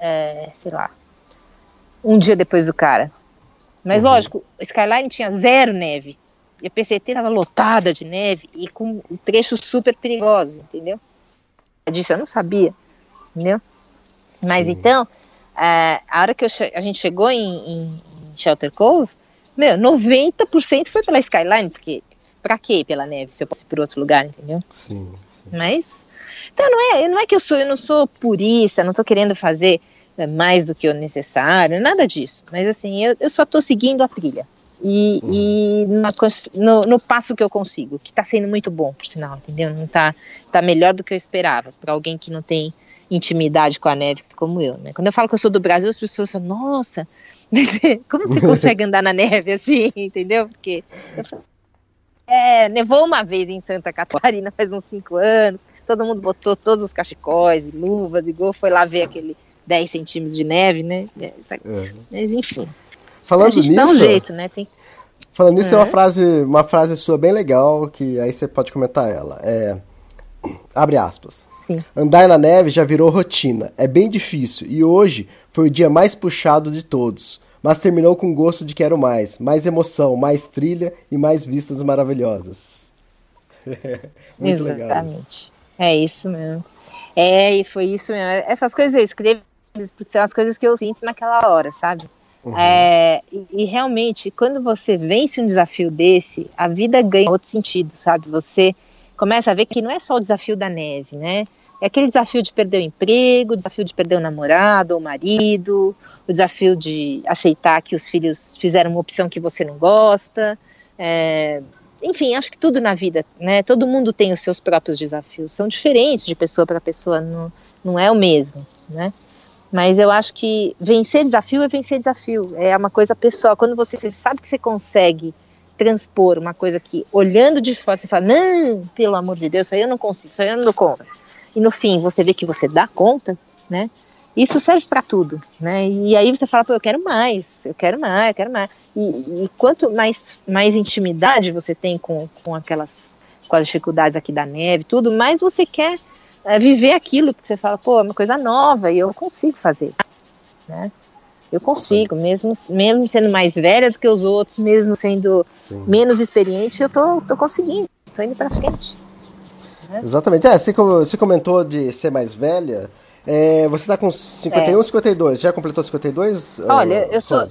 é, sei lá, um dia depois do cara. Mas lógico, o Skyline tinha zero neve. E a PCT estava lotada de neve e com trechos super perigosos, entendeu? Disso eu não sabia, entendeu? Mas então, é, a hora que eu che- a gente chegou em- em Shelter Cove, meu, 90% foi pela Skyline, porque pra quê pela neve se eu posso ir por outro lugar, entendeu? Sim, sim. Mas então não é, não é que eu sou, eu não sou purista, não tô querendo fazer é, mais do que o necessário, nada disso. Mas assim, eu, eu só tô seguindo a trilha. E, e na cons- no, no passo que eu consigo, que tá sendo muito bom, por sinal, entendeu? Não tá, tá melhor do que eu esperava, para alguém que não tem intimidade com a neve como eu, né? Quando eu falo que eu sou do Brasil, as pessoas falam, nossa, como você consegue andar na neve assim, entendeu? Porque eu falo, é, nevou uma vez em Santa Catarina faz uns cinco anos. Todo mundo botou todos os cachecóis e luvas e gol, foi lá ver aquele 10 centímetros de neve, né? É? É. Mas enfim. Falando nisso, dá um jeito, né? Tem... falando nisso, tem uma É. frase, uma frase sua bem legal que aí você pode comentar ela. É, abre aspas. Sim. Andar na neve já virou rotina. É bem difícil e hoje foi o dia mais puxado de todos. Mas terminou com gosto de quero mais. Mais emoção, mais trilha e mais vistas maravilhosas. Muito legal. Isso. Exatamente. É isso mesmo. É, e foi isso mesmo. Essas coisas eu escrevo porque são as coisas que eu sinto naquela hora, sabe? É, e, e realmente, quando você vence um desafio desse, a vida ganha outro sentido, sabe? Você começa a ver que não é só o desafio da neve, né? É aquele desafio de perder o emprego, o desafio de perder o namorado ou o marido, o desafio de aceitar que os filhos fizeram uma opção que você não gosta. É, enfim, acho que tudo na vida, né? Todo mundo tem os seus próprios desafios, são diferentes de pessoa para pessoa, não, não é o mesmo, né? Mas eu acho que vencer desafio é vencer desafio, é uma coisa pessoal. Quando você, sabe que você consegue transpor uma coisa que, olhando de fora, você fala, não, pelo amor de Deus, isso aí eu não consigo, isso aí eu não dou conta. E no fim, você vê que você dá conta, né? Isso serve para tudo, né? E aí você fala, pô, eu quero mais, eu quero mais, eu quero mais. E, e quanto mais, mais intimidade você tem com, com aquelas, com as dificuldades aqui da neve, tudo, mais você quer é, viver aquilo que você fala, pô, é uma coisa nova e eu consigo fazer, né? Eu consigo, mesmo, mesmo sendo mais velha do que os outros, mesmo sendo Sim. menos experiente, eu tô, tô conseguindo, tô indo para frente. Exatamente. É, você, você comentou de ser mais velha. É, você tá com 51, 52. Já completou 52? Olha, ah, eu sou-?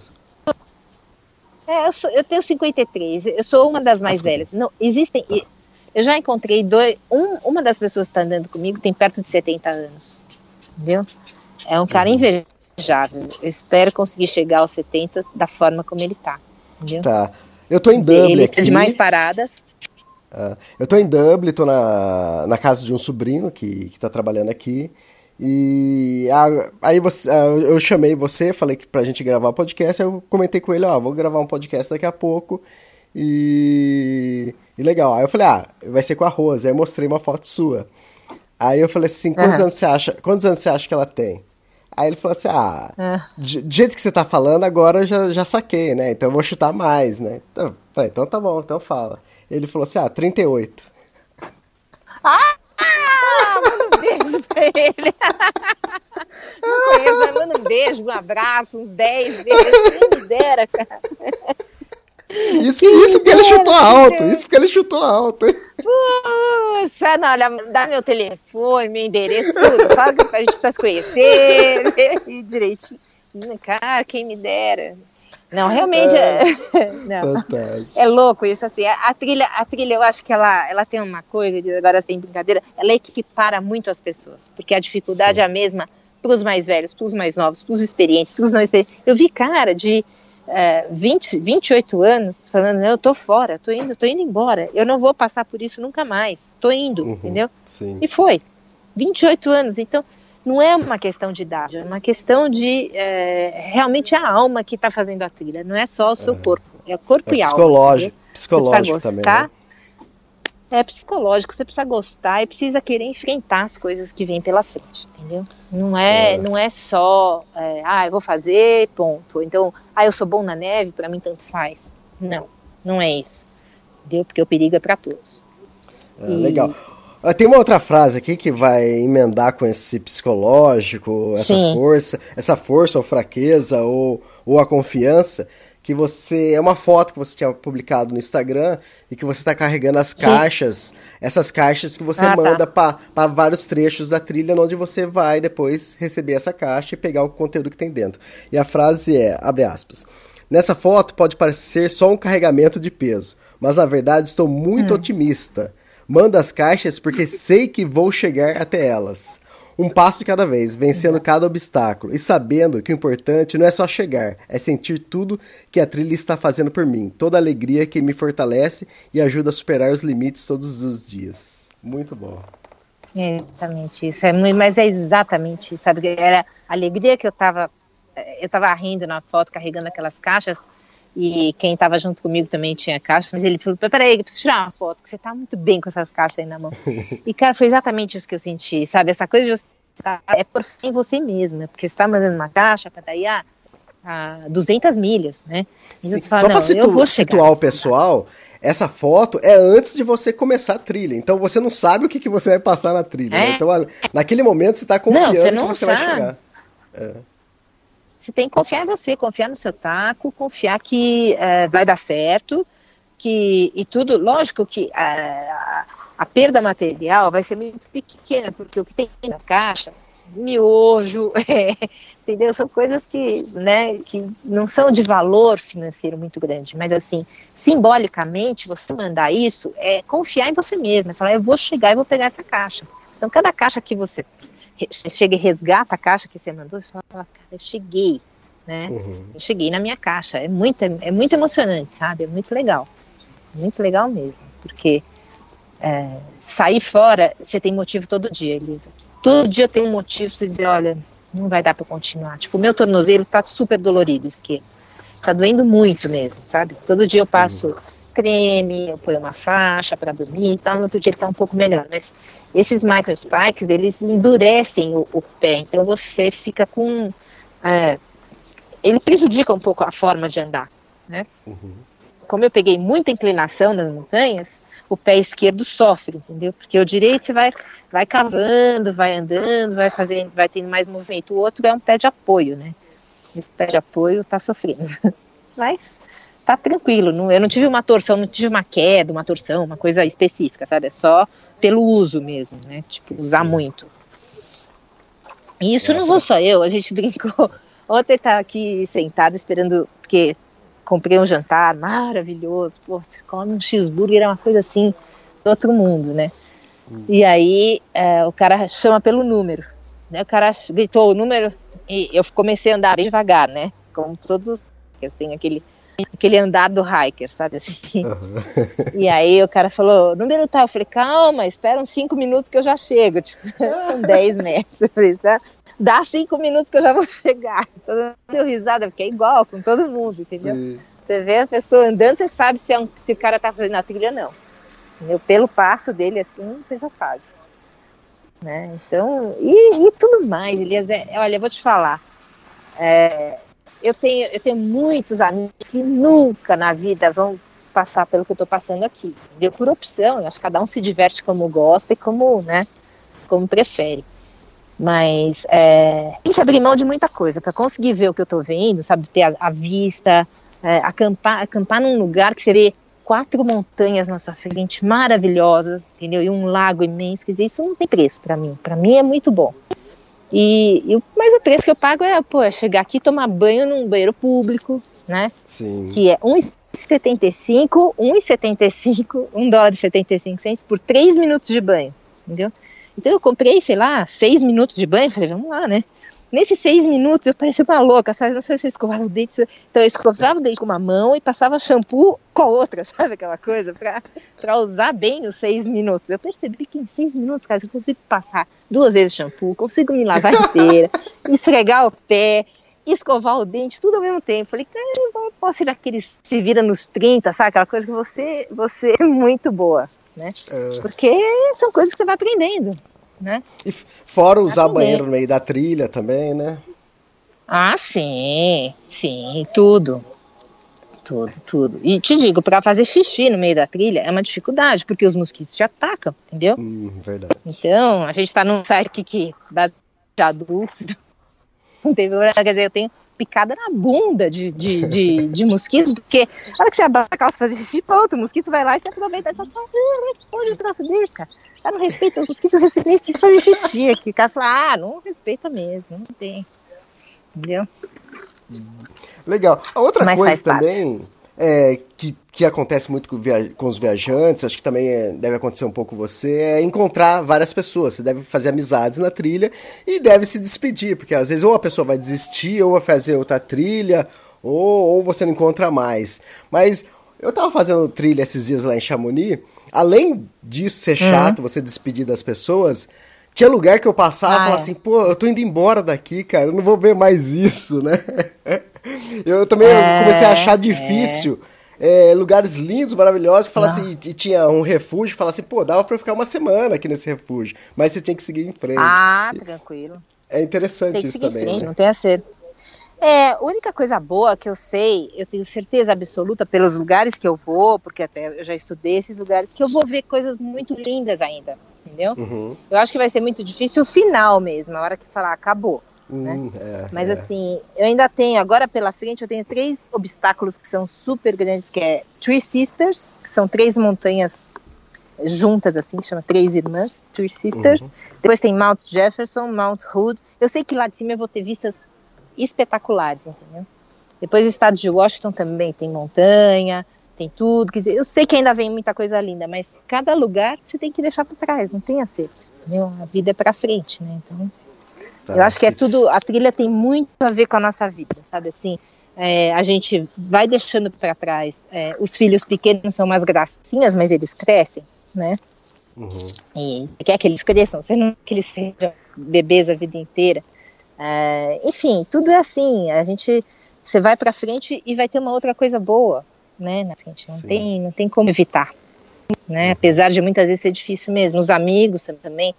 É, eu, sou, eu tenho 53, eu sou uma das mais Ah, velhas. Não, existem. Eu já encontrei dois. Um, uma das pessoas que está andando comigo tem perto de 70 anos. Entendeu? É um cara invejável. Eu espero conseguir chegar aos 70 da forma como ele tá. Entendeu? Tá. Eu tô em Dublin ele aqui. de mais paradas. Ah, eu tô em Dublin, tô na, na casa de um sobrinho que, que tá trabalhando aqui. E a- aí você, ah, eu chamei você, falei que pra gente gravar o podcast, aí eu comentei com ele, ó, vou gravar um podcast daqui a pouco. E, e legal. Aí eu falei, ah, vai ser com a Rose. Aí eu mostrei uma foto sua. Aí eu falei assim, quantos Aham. anos você acha? Quantos anos você acha que ela tem? Aí ele falou assim, ah, de- do jeito que você tá falando, agora eu já, já saquei, né? Então eu vou chutar mais, né? Então, falei, então tá bom, então fala. Ele falou assim, ah, 38. Ah! Manda um beijo pra ele. Não conheço, mas manda um beijo, um abraço, uns 10 beijos. Quem me dera, cara. Isso, isso porque ele chutou que alto, isso porque ele chutou alto. Puxa, não, olha, dá meu telefone, meu endereço, tudo. Fala que a gente precisa se conhecer ver direitinho. Cara, quem me dera. Não, realmente é. Não. É louco isso, assim. A, a trilha, a trilha, eu acho que ela, ela tem uma coisa, agora sem brincadeira, ela equipara muito as pessoas, porque a dificuldade é a mesma para os mais velhos, para os mais novos, para os experientes, para os não experientes. Eu vi cara de eh, 20, 28 anos falando, eu tô fora, tô indo, tô indo embora, eu não vou passar por isso nunca mais, tô indo, Uhum. entendeu? Sim. E foi. 28 anos. Então, não é uma questão de idade, é uma questão de é, realmente a alma que está fazendo a trilha, não é só o seu corpo, é o corpo É e alma. psicológico, entendeu? psicológico você também. né? É psicológico, você precisa gostar e precisa querer enfrentar as coisas que vêm pela frente, entendeu? Não é, É. não é só, é, ah, eu vou fazer, ponto. Então, ah, eu sou bom na neve, para mim tanto faz. Não, não é isso. Entendeu? Porque o perigo é para todos. É, legal. Ah, Tem uma outra frase aqui que vai emendar com esse psicológico, essa Sim. força, essa força ou fraqueza ou, ou a confiança, que você é uma foto que você tinha publicado no Instagram e que você está carregando as caixas, essas caixas que você Ah, tá. manda para vários trechos da trilha, onde você vai depois receber essa caixa e pegar o conteúdo que tem dentro. E a frase é, abre aspas, nessa foto pode parecer só um carregamento de peso, mas na verdade estou muito otimista. Manda as caixas porque sei que vou chegar até elas. Um passo de cada vez, vencendo cada obstáculo e sabendo que o importante não é só chegar, é sentir tudo que a trilha está fazendo por mim, toda a alegria que me fortalece e ajuda a superar os limites todos os dias. Muito bom. É exatamente isso. É muito, mas é exatamente isso. Sabe? Era a alegria que eu tava. eh, Eu tava rindo na foto, carregando aquelas caixas. E quem estava junto comigo também tinha caixa. Mas ele falou: Peraí, eu preciso tirar uma foto, que você tá muito bem com essas caixas aí na mão. e, cara, foi exatamente isso que eu senti. Sabe? Essa coisa de você. estar- É por fé em você mesma. Porque você tá mandando uma caixa para daí a, a 200 milhas, né? E Sim, fala, Só para "Não, chegar situar o nesse lugar." pessoal, essa foto é antes de você começar a trilha. Então você não sabe o que, que você vai passar na trilha. né? É. Então a- naquele momento você está confiando você não que você vai sabe. chegar. Você tem que confiar em você, confiar no seu taco, confiar que eh, vai dar certo, que e tudo. Lógico que eh, a, a perda material vai ser muito pequena, porque o que tem na caixa, miojo, eh, entendeu? São coisas que, né, que não são de valor financeiro muito grande, mas assim, simbolicamente, você mandar isso é confiar em você mesmo, é falar, eu vou chegar e vou pegar essa caixa. Então, cada caixa que você chega e resgata a caixa que você mandou, você fala, cara, eu cheguei, né? Uhum. Eu cheguei na minha caixa. É muito, é muito emocionante, sabe? É muito legal. Muito legal mesmo. Porque é, sair fora, você tem motivo todo dia, Elisa. Todo dia tem um motivo pra você dizer, olha, não vai dar pra continuar. Tipo, o meu tornozelo tá super dolorido esquerdo. Tá doendo muito mesmo, sabe? Todo dia eu passo creme, eu ponho uma faixa para dormir e tal, no outro dia ele tá um pouco melhor. Mas esses microspikes, eles endurecem o, o pé, então você fica com. é, ele prejudica um pouco a forma de andar, né? Como eu peguei muita inclinação nas montanhas, o pé esquerdo sofre, entendeu? Porque o direito vai, vai cavando, vai andando, vai fazendo, vai tendo mais movimento. O outro é um pé de apoio, né? Esse pé de apoio tá sofrendo. Mas tá tranquilo, não, eu não tive uma torção, não tive uma queda, uma torção, uma coisa específica, sabe? É só pelo uso mesmo, né? Tipo, usar muito. E isso não vou só eu, a gente brincou. Ontem tá aqui sentado esperando, porque comprei um jantar maravilhoso, pô, come um cheeseburger, é uma coisa assim, do outro mundo, né? E aí é, o cara chama pelo número, né? O cara gritou o número e eu comecei a andar bem devagar, né? Como todos os tem aquele, aquele andar do hiker, sabe assim? E aí o cara falou, número tal, eu falei, calma, espera uns cinco minutos que eu já chego, tipo, com 10 metros. Eu falei, tá? Dá cinco minutos que eu já vou chegar. Todo mundo deu risada, porque é igual com todo mundo, entendeu? Sim. Você vê a pessoa andando, você sabe se, é um, se o cara tá fazendo a trilha ou não. Entendeu? Pelo passo dele, assim, você já sabe. Né? Então, e, e tudo mais, Elias. É, olha, eu vou te falar. É, eu, tenho, eu tenho muitos amigos que nunca na vida vão passar pelo que eu estou passando aqui. Entendeu? Por opção, eu acho que cada um se diverte como gosta e como, né, como prefere. Mas é, tem que abrir mão de muita coisa para conseguir ver o que eu estou vendo, sabe? Ter a, a vista, é, acampar, acampar num lugar que vê quatro montanhas na sua frente maravilhosas, entendeu? E um lago imenso. Quer dizer, isso não tem preço para mim. Para mim é muito bom. E, e, mas o preço que eu pago é, pô, é chegar aqui tomar banho num banheiro público, né? Sim. Que é 1,75, 1,75, 1 dólar e 75 centos por 3 minutos de banho, entendeu? Então eu comprei, sei lá, 6 minutos de banho, falei, vamos lá, né? Nesses seis minutos eu parecia uma louca, sabe? Não sei se eu escovava o dente. Então eu escovava o dente com uma mão e passava shampoo com a outra, sabe aquela coisa? Para usar bem os seis minutos. Eu percebi que em seis minutos, cara, eu consigo passar duas vezes shampoo, consigo me lavar inteira, esfregar o pé, escovar o dente, tudo ao mesmo tempo. Falei, cara, eu posso ir aquele se vira nos 30, sabe? Aquela coisa que você, você é muito boa, né? É. Porque são coisas que você vai aprendendo né? E fora usar banheiro no meio da trilha também, né? Ah, sim, sim, tudo. Tudo, tudo. E te digo, para fazer xixi no meio da trilha é uma dificuldade, porque os mosquitos te atacam, entendeu? Hum, verdade. Então, a gente tá num site que dá de adultos, não teve quer dizer, eu tenho picada na bunda de, de, de, de mosquito, porque a hora que você abaixa a calça fazer xixi, pronto, o mosquito vai lá e você aproveita e fala, onde o troço dele, cara? Cara não respeita os mosquitos, respeitam nem se fazer xixi aqui. O cara fala, ah, não respeita mesmo, não tem. Entendeu? Legal. A outra Mas coisa também é, que, que acontece muito com, via com os viajantes, acho que também é, deve acontecer um pouco com você, é encontrar várias pessoas. Você deve fazer amizades na trilha e deve se despedir, porque às vezes ou a pessoa vai desistir, ou vai fazer outra trilha, ou, ou você não encontra mais. Mas eu tava fazendo trilha esses dias lá em Chamonix além disso ser uhum. chato, uhum. você despedir das pessoas, tinha lugar que eu passava ah, e falava é. assim, pô, eu tô indo embora daqui, cara, eu não vou ver mais isso, né? eu também é, comecei a achar difícil. É. é lugares lindos, maravilhosos, que fala assim, e tinha um refúgio, fala assim, pô, dava pra eu ficar uma semana aqui nesse refúgio, mas você tinha que seguir em frente. Ah, tranquilo. É interessante isso também. Frente, né? Não tem acerto. É, a única coisa boa que eu sei, eu tenho certeza absoluta pelos lugares que eu vou, porque até eu já estudei esses lugares, que eu vou ver coisas muito lindas ainda, entendeu? Uhum. Eu acho que vai ser muito difícil o final mesmo, a hora que falar acabou. Né? Hum, é, Mas é. assim, eu ainda tenho, agora pela frente, eu tenho três obstáculos que são super grandes, que é Three Sisters, que são três montanhas juntas, assim, que chama Três Irmãs, Three Sisters. Uhum. Depois tem Mount Jefferson, Mount Hood. Eu sei que lá de cima eu vou ter vistas espetaculares, entendeu? Depois o estado de Washington também tem montanha, tem tudo. Quer dizer, eu sei que ainda vem muita coisa linda, mas cada lugar você tem que deixar para trás, não tem acerto. Entendeu? A vida é para frente, né? Então, tá, eu acho que é tudo. A trilha tem muito a ver com a nossa vida, sabe assim? É, a gente vai deixando para trás. É, os filhos pequenos são umas gracinhas, mas eles crescem, né? Uhum. E quer que eles cresçam, você não quer que eles sejam bebês a vida inteira. É, enfim, tudo é assim. A gente, você vai para frente e vai ter uma outra coisa boa, né? Na frente, não tem, não tem como evitar, né? Apesar de muitas vezes ser difícil mesmo. Os amigos também.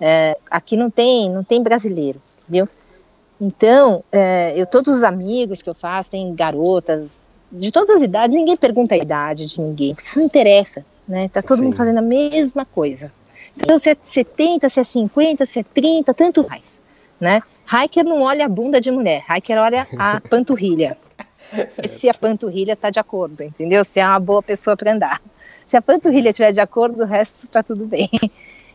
É, aqui não tem, não tem brasileiro, viu? Então, é, eu todos os amigos que eu faço, tem garotas de todas as idades, ninguém pergunta a idade de ninguém, porque isso não interessa, né? Tá todo Sim. mundo fazendo a mesma coisa. Então, se é 70, se é 50, se é 30, tanto faz, né? Hiker não olha a bunda de mulher, hiker olha a panturrilha. Se a panturrilha está de acordo, entendeu? Se é uma boa pessoa para andar. Se a panturrilha estiver de acordo, o resto está tudo bem.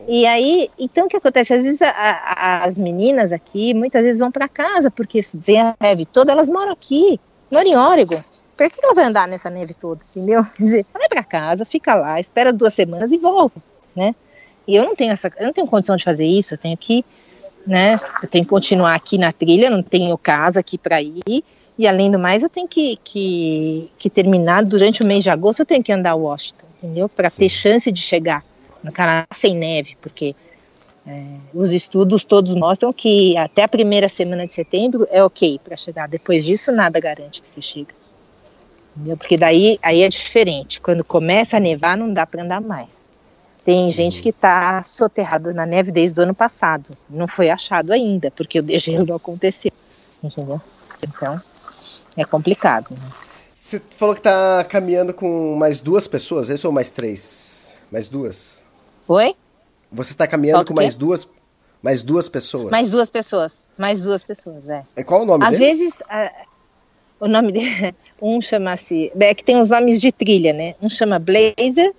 E aí, então o que acontece? Às vezes a, a, as meninas aqui, muitas vezes vão para casa, porque vem a neve toda, elas moram aqui, moram em Oregon. Por que ela vai andar nessa neve toda, entendeu? Quer dizer, vai para casa, fica lá, espera duas semanas e volta, né? E eu não tenho essa, eu não tenho condição de fazer isso, eu tenho que né? Eu tenho que continuar aqui na trilha, não tenho casa aqui para ir. E além do mais, eu tenho que, que, que, terminar durante o mês de agosto, eu tenho que andar a Washington, entendeu? Para ter chance de chegar no Canadá sem neve, porque é, os estudos todos mostram que até a primeira semana de setembro é ok para chegar. Depois disso, nada garante que se chega. Entendeu? Porque daí aí é diferente. Quando começa a nevar, não dá para andar mais. Tem gente que está soterrada na neve desde o ano passado. Não foi achado ainda, porque o degelo não aconteceu. Entendeu? Então, é complicado. Né? Você falou que tá caminhando com mais duas pessoas, esse ou mais três? Mais duas? Oi? Você tá caminhando Falta com mais duas, mais duas pessoas? Mais duas pessoas. Mais duas pessoas, é. E qual o nome Às deles? vezes, o nome dele, um chama-se, é que tem os nomes de trilha, né? Um chama Blazer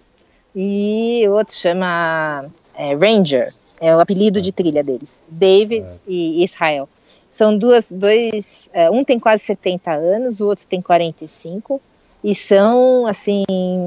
e o outro chama é, Ranger, é o apelido de trilha deles, David e Israel. São duas, dois, é, um tem quase 70 anos, o outro tem 45 e são assim,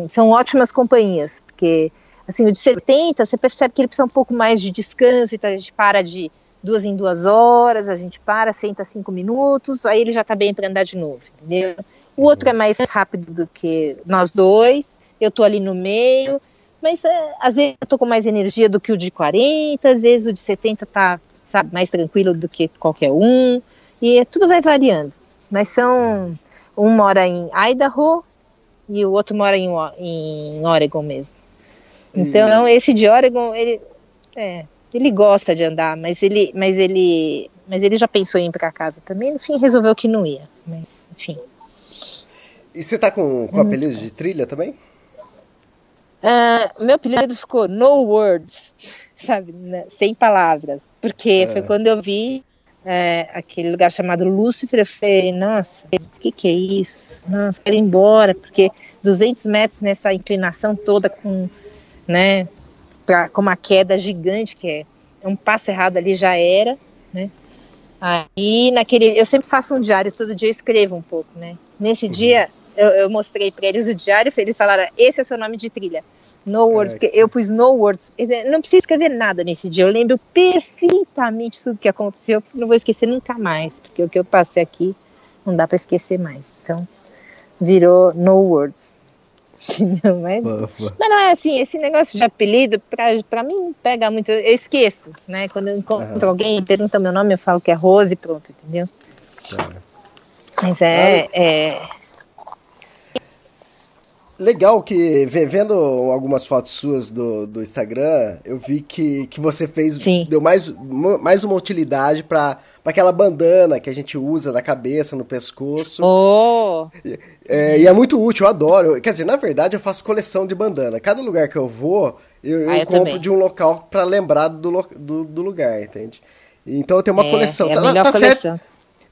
são ótimas companhias, porque assim, o de 70, você percebe que ele precisa um pouco mais de descanso, então a gente para de duas em duas horas, a gente para, senta cinco minutos, aí ele já tá bem para andar de novo, entendeu? O outro é mais rápido do que nós dois, eu tô ali no meio, mas é, às vezes eu tô com mais energia do que o de 40, às vezes o de 70 tá, sabe, mais tranquilo do que qualquer um, e tudo vai variando. Mas são, um mora em Idaho e o outro mora em, em Oregon mesmo. Então, esse de Oregon, ele, é, ele gosta de andar, mas ele, mas ele, mas ele já pensou em ir para casa também. No fim, resolveu que não ia. Mas, enfim. E você tá com, Hum. com apelido de trilha também? Ah, meu apelido ficou No Words, sabe? né, Sem palavras. Porque foi quando eu vi é, aquele lugar chamado Lúcifer, eu falei, nossa, o que, que é isso? Nossa, quero ir embora, porque 200 metros nessa inclinação toda com, né, pra, com uma queda gigante, que é um passo errado ali já era, né? Aí naquele, eu sempre faço um diário, todo dia eu escrevo um pouco, né? Nesse dia eu, eu mostrei para eles o diário, eles falaram, esse é seu nome de trilha. No words, É, porque eu pus no words. Não precisa escrever nada nesse dia. Eu lembro perfeitamente tudo que aconteceu, não vou esquecer nunca mais, porque o que eu passei aqui não dá para esquecer mais. Então, virou no words. Entendeu? Mas, Fofa. mas não é assim, esse negócio de apelido, pra, pra mim não pega muito. Eu esqueço, né? Quando eu encontro alguém e pergunta meu nome, eu falo que é Rose e pronto, entendeu? Mas é, é, Legal que, ve- vendo algumas fotos suas do, do Instagram, eu vi que, que você fez, Sim. deu mais, mais uma utilidade pra aquela bandana que a gente usa na cabeça, no pescoço. Oh, É, e é muito útil, eu adoro. Quer dizer, na verdade, eu faço coleção de bandana. Cada lugar que eu vou, eu, Ah, eu eu compro também. de um local pra lembrar do, do, do lugar, entende? Então eu tenho uma é, coleção. é a Tá- melhor tá coleção. certo,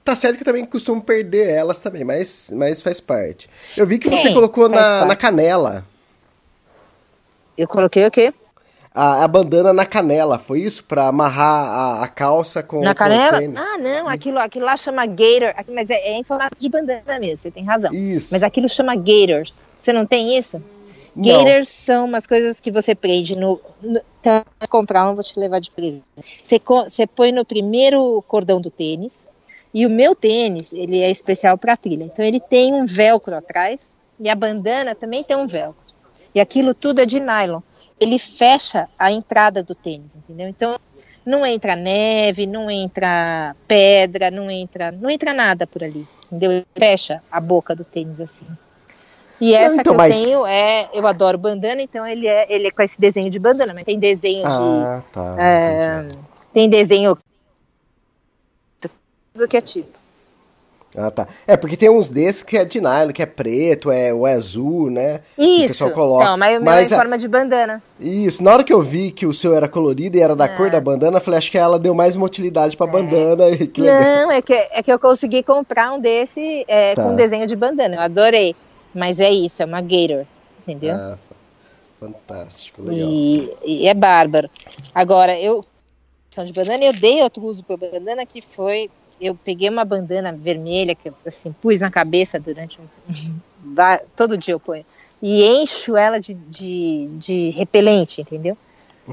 tá certo que eu também costumo perder elas também, mas, mas faz parte. Eu vi que Sim, você colocou na, na canela. Eu coloquei o quê? A, a bandana na canela, foi isso? Pra amarrar a, a calça com Na com o canela? Ah, não, aquilo, aquilo lá chama gator, mas é, é em formato de bandana mesmo, você tem razão. Isso. Mas aquilo chama gators. Você não tem isso? Gators são umas coisas que você prende no. no então, comprar um, vou te levar de presente. Você, você põe no primeiro cordão do tênis. E o meu tênis, ele é especial para trilha. Então, ele tem um velcro atrás. E a bandana também tem um velcro. E aquilo tudo é de nylon. Ele fecha a entrada do tênis, entendeu? Então, não entra neve, não entra pedra, não entra, não entra nada por ali, entendeu? Ele fecha a boca do tênis assim. E essa então, que eu mas- tenho é, eu adoro bandana, então ele é, ele é com esse desenho de bandana, mas tem desenho Ah, tá. de, é, entendi. tem desenho do que é tipo. Ah, tá. É, porque tem uns desses que é de nylon, que é preto, é, ou é azul, né? Que o Isso. pessoal coloca. Não, mas o meu Mas é em forma de bandana. Isso, na hora que eu vi que o seu era colorido e era da cor da bandana, eu falei, acho que ela deu mais uma utilidade pra bandana. E que. Não, é que, é que eu consegui comprar um desse é, Tá. com desenho de bandana. Eu adorei. Mas é isso, é uma gator. Entendeu? Ah, fantástico, legal. E, e é bárbaro. Agora, eu são de bandana, eu dei outro uso para bandana que foi, eu peguei uma bandana vermelha que eu assim pus na cabeça durante um, todo dia eu ponho e encho ela de, de, de repelente, entendeu?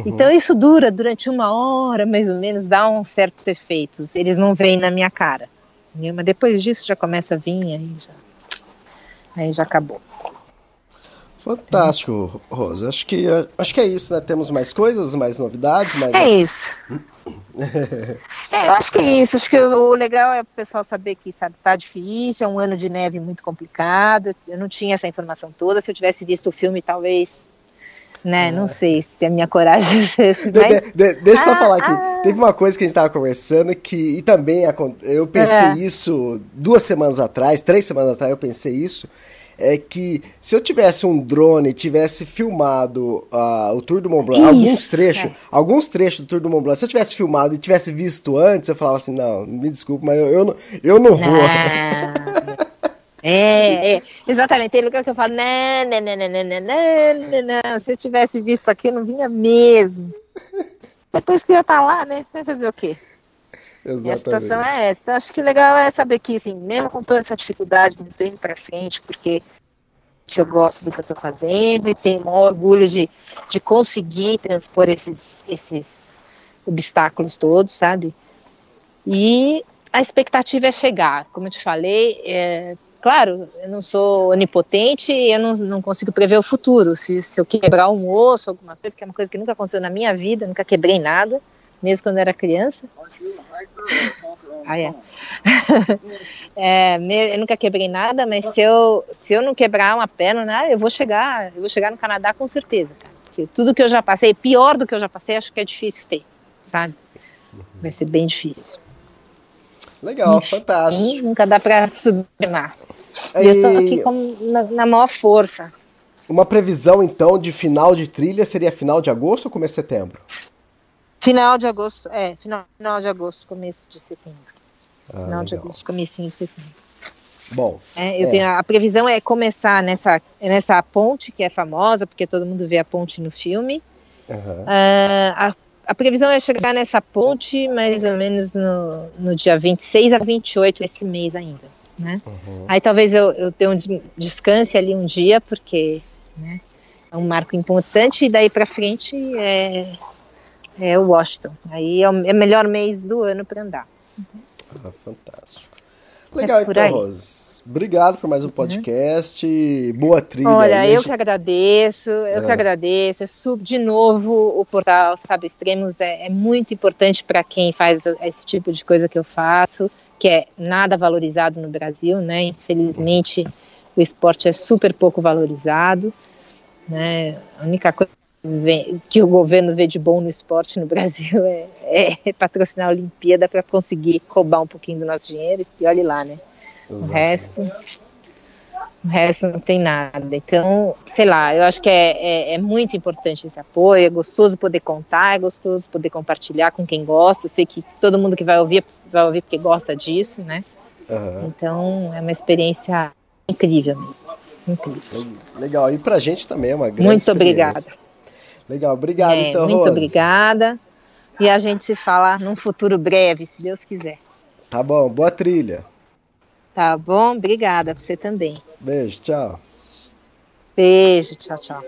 Então isso dura durante uma hora mais ou menos, dá um certo efeito. Eles não vêm na minha cara, mas depois disso já começa a vir aí já, aí já acabou. Fantástico, Rosa. Acho que, acho que é isso, né? Temos mais coisas, mais novidades? Mais... É isso. é, eu acho que é isso. Acho que o legal é o pessoal saber que sabe, tá difícil, é um ano de neve muito complicado. Eu não tinha essa informação toda. Se eu tivesse visto o filme, talvez né? Não sei se a minha coragem de, de, de, Deixa eu só ah, falar aqui. Ah. Teve uma coisa que a gente estava conversando que, e também eu pensei é. isso duas semanas atrás, três semanas atrás eu pensei isso, é que se eu tivesse um drone e tivesse filmado uh, o Tour do Mont Blanc, Isso, alguns trechos, é. alguns trechos do Tour do Mont Blanc, se eu tivesse filmado e tivesse visto antes, eu falava assim, não, me desculpe, mas eu, eu, não, eu não vou. É, é, exatamente. Tem lugar que eu falo, não, não, não, não, não, não, não, se eu tivesse visto aqui, eu não vinha mesmo. Depois que eu estar tá lá, né, vai fazer o quê? Exatamente. E a situação é essa. Acho que legal é saber que, assim, mesmo com toda essa dificuldade, eu tô indo para frente, porque eu gosto do que eu estou fazendo e tenho o orgulho de, de conseguir transpor esses, esses obstáculos todos, sabe? E a expectativa é chegar. Como eu te falei, é, claro, eu não sou onipotente e eu não, não consigo prever o futuro. Se, se eu quebrar um osso, alguma coisa, que é uma coisa que nunca aconteceu na minha vida, nunca quebrei nada mesmo quando era criança. Ah, é. é, eu nunca quebrei nada, mas se eu, se eu não quebrar uma perna, né, eu vou chegar, eu vou chegar no Canadá com certeza, cara. Porque tudo que eu já passei, pior do que eu já passei, acho que é difícil ter, sabe? Vai ser bem difícil. Legal, fantástico. Nunca dá para sublimar. E... Eu tô aqui com, na, na maior força. Uma previsão, então, de final de trilha seria final de agosto ou começo de setembro? Final de agosto, é, final, final de agosto, começo de setembro. Ah, final legal. de agosto, comecinho de setembro. Bom. É, eu é. Tenho, a previsão é começar nessa, nessa ponte que é famosa, porque todo mundo vê a ponte no filme. Uhum. Uh, a, a, previsão é chegar nessa ponte mais ou menos no, no dia 26 a 28 esse mês ainda. Né? Uhum. Aí talvez eu, eu tenha um descanse ali um dia, porque né, é um marco importante, e daí para frente é, é o Washington. Aí é o é melhor mês do ano para andar. Ah, fantástico. Legal, é então, Rose. Obrigado por mais um uhum. podcast. Uhum. Boa trilha. Olha, aí. eu que agradeço, eu é. que agradeço. É sub, de novo, o portal Sabe Extremos é, é muito importante para quem faz esse tipo de coisa que eu faço, que é nada valorizado no Brasil, né? Infelizmente, o esporte é super pouco valorizado. Né? A única coisa que o governo vê de bom no esporte no Brasil é, é patrocinar a Olimpíada para conseguir roubar um pouquinho do nosso dinheiro e olhe lá, né? O resto, o resto não tem nada. Então, sei lá, eu acho que é, é, é, muito importante esse apoio, é gostoso poder contar, é gostoso poder compartilhar com quem gosta. Eu sei que todo mundo que vai ouvir, vai ouvir porque gosta disso, né? Uhum. Então, é uma experiência incrível mesmo. Incrível. Legal, e pra gente também é uma grande Muito obrigada. Legal, obrigado é, então, Muito Rose. obrigada. E a gente se fala num futuro breve, se Deus quiser. Tá bom, boa trilha. Tá bom, obrigada, você também. Beijo, tchau. Beijo, tchau, tchau.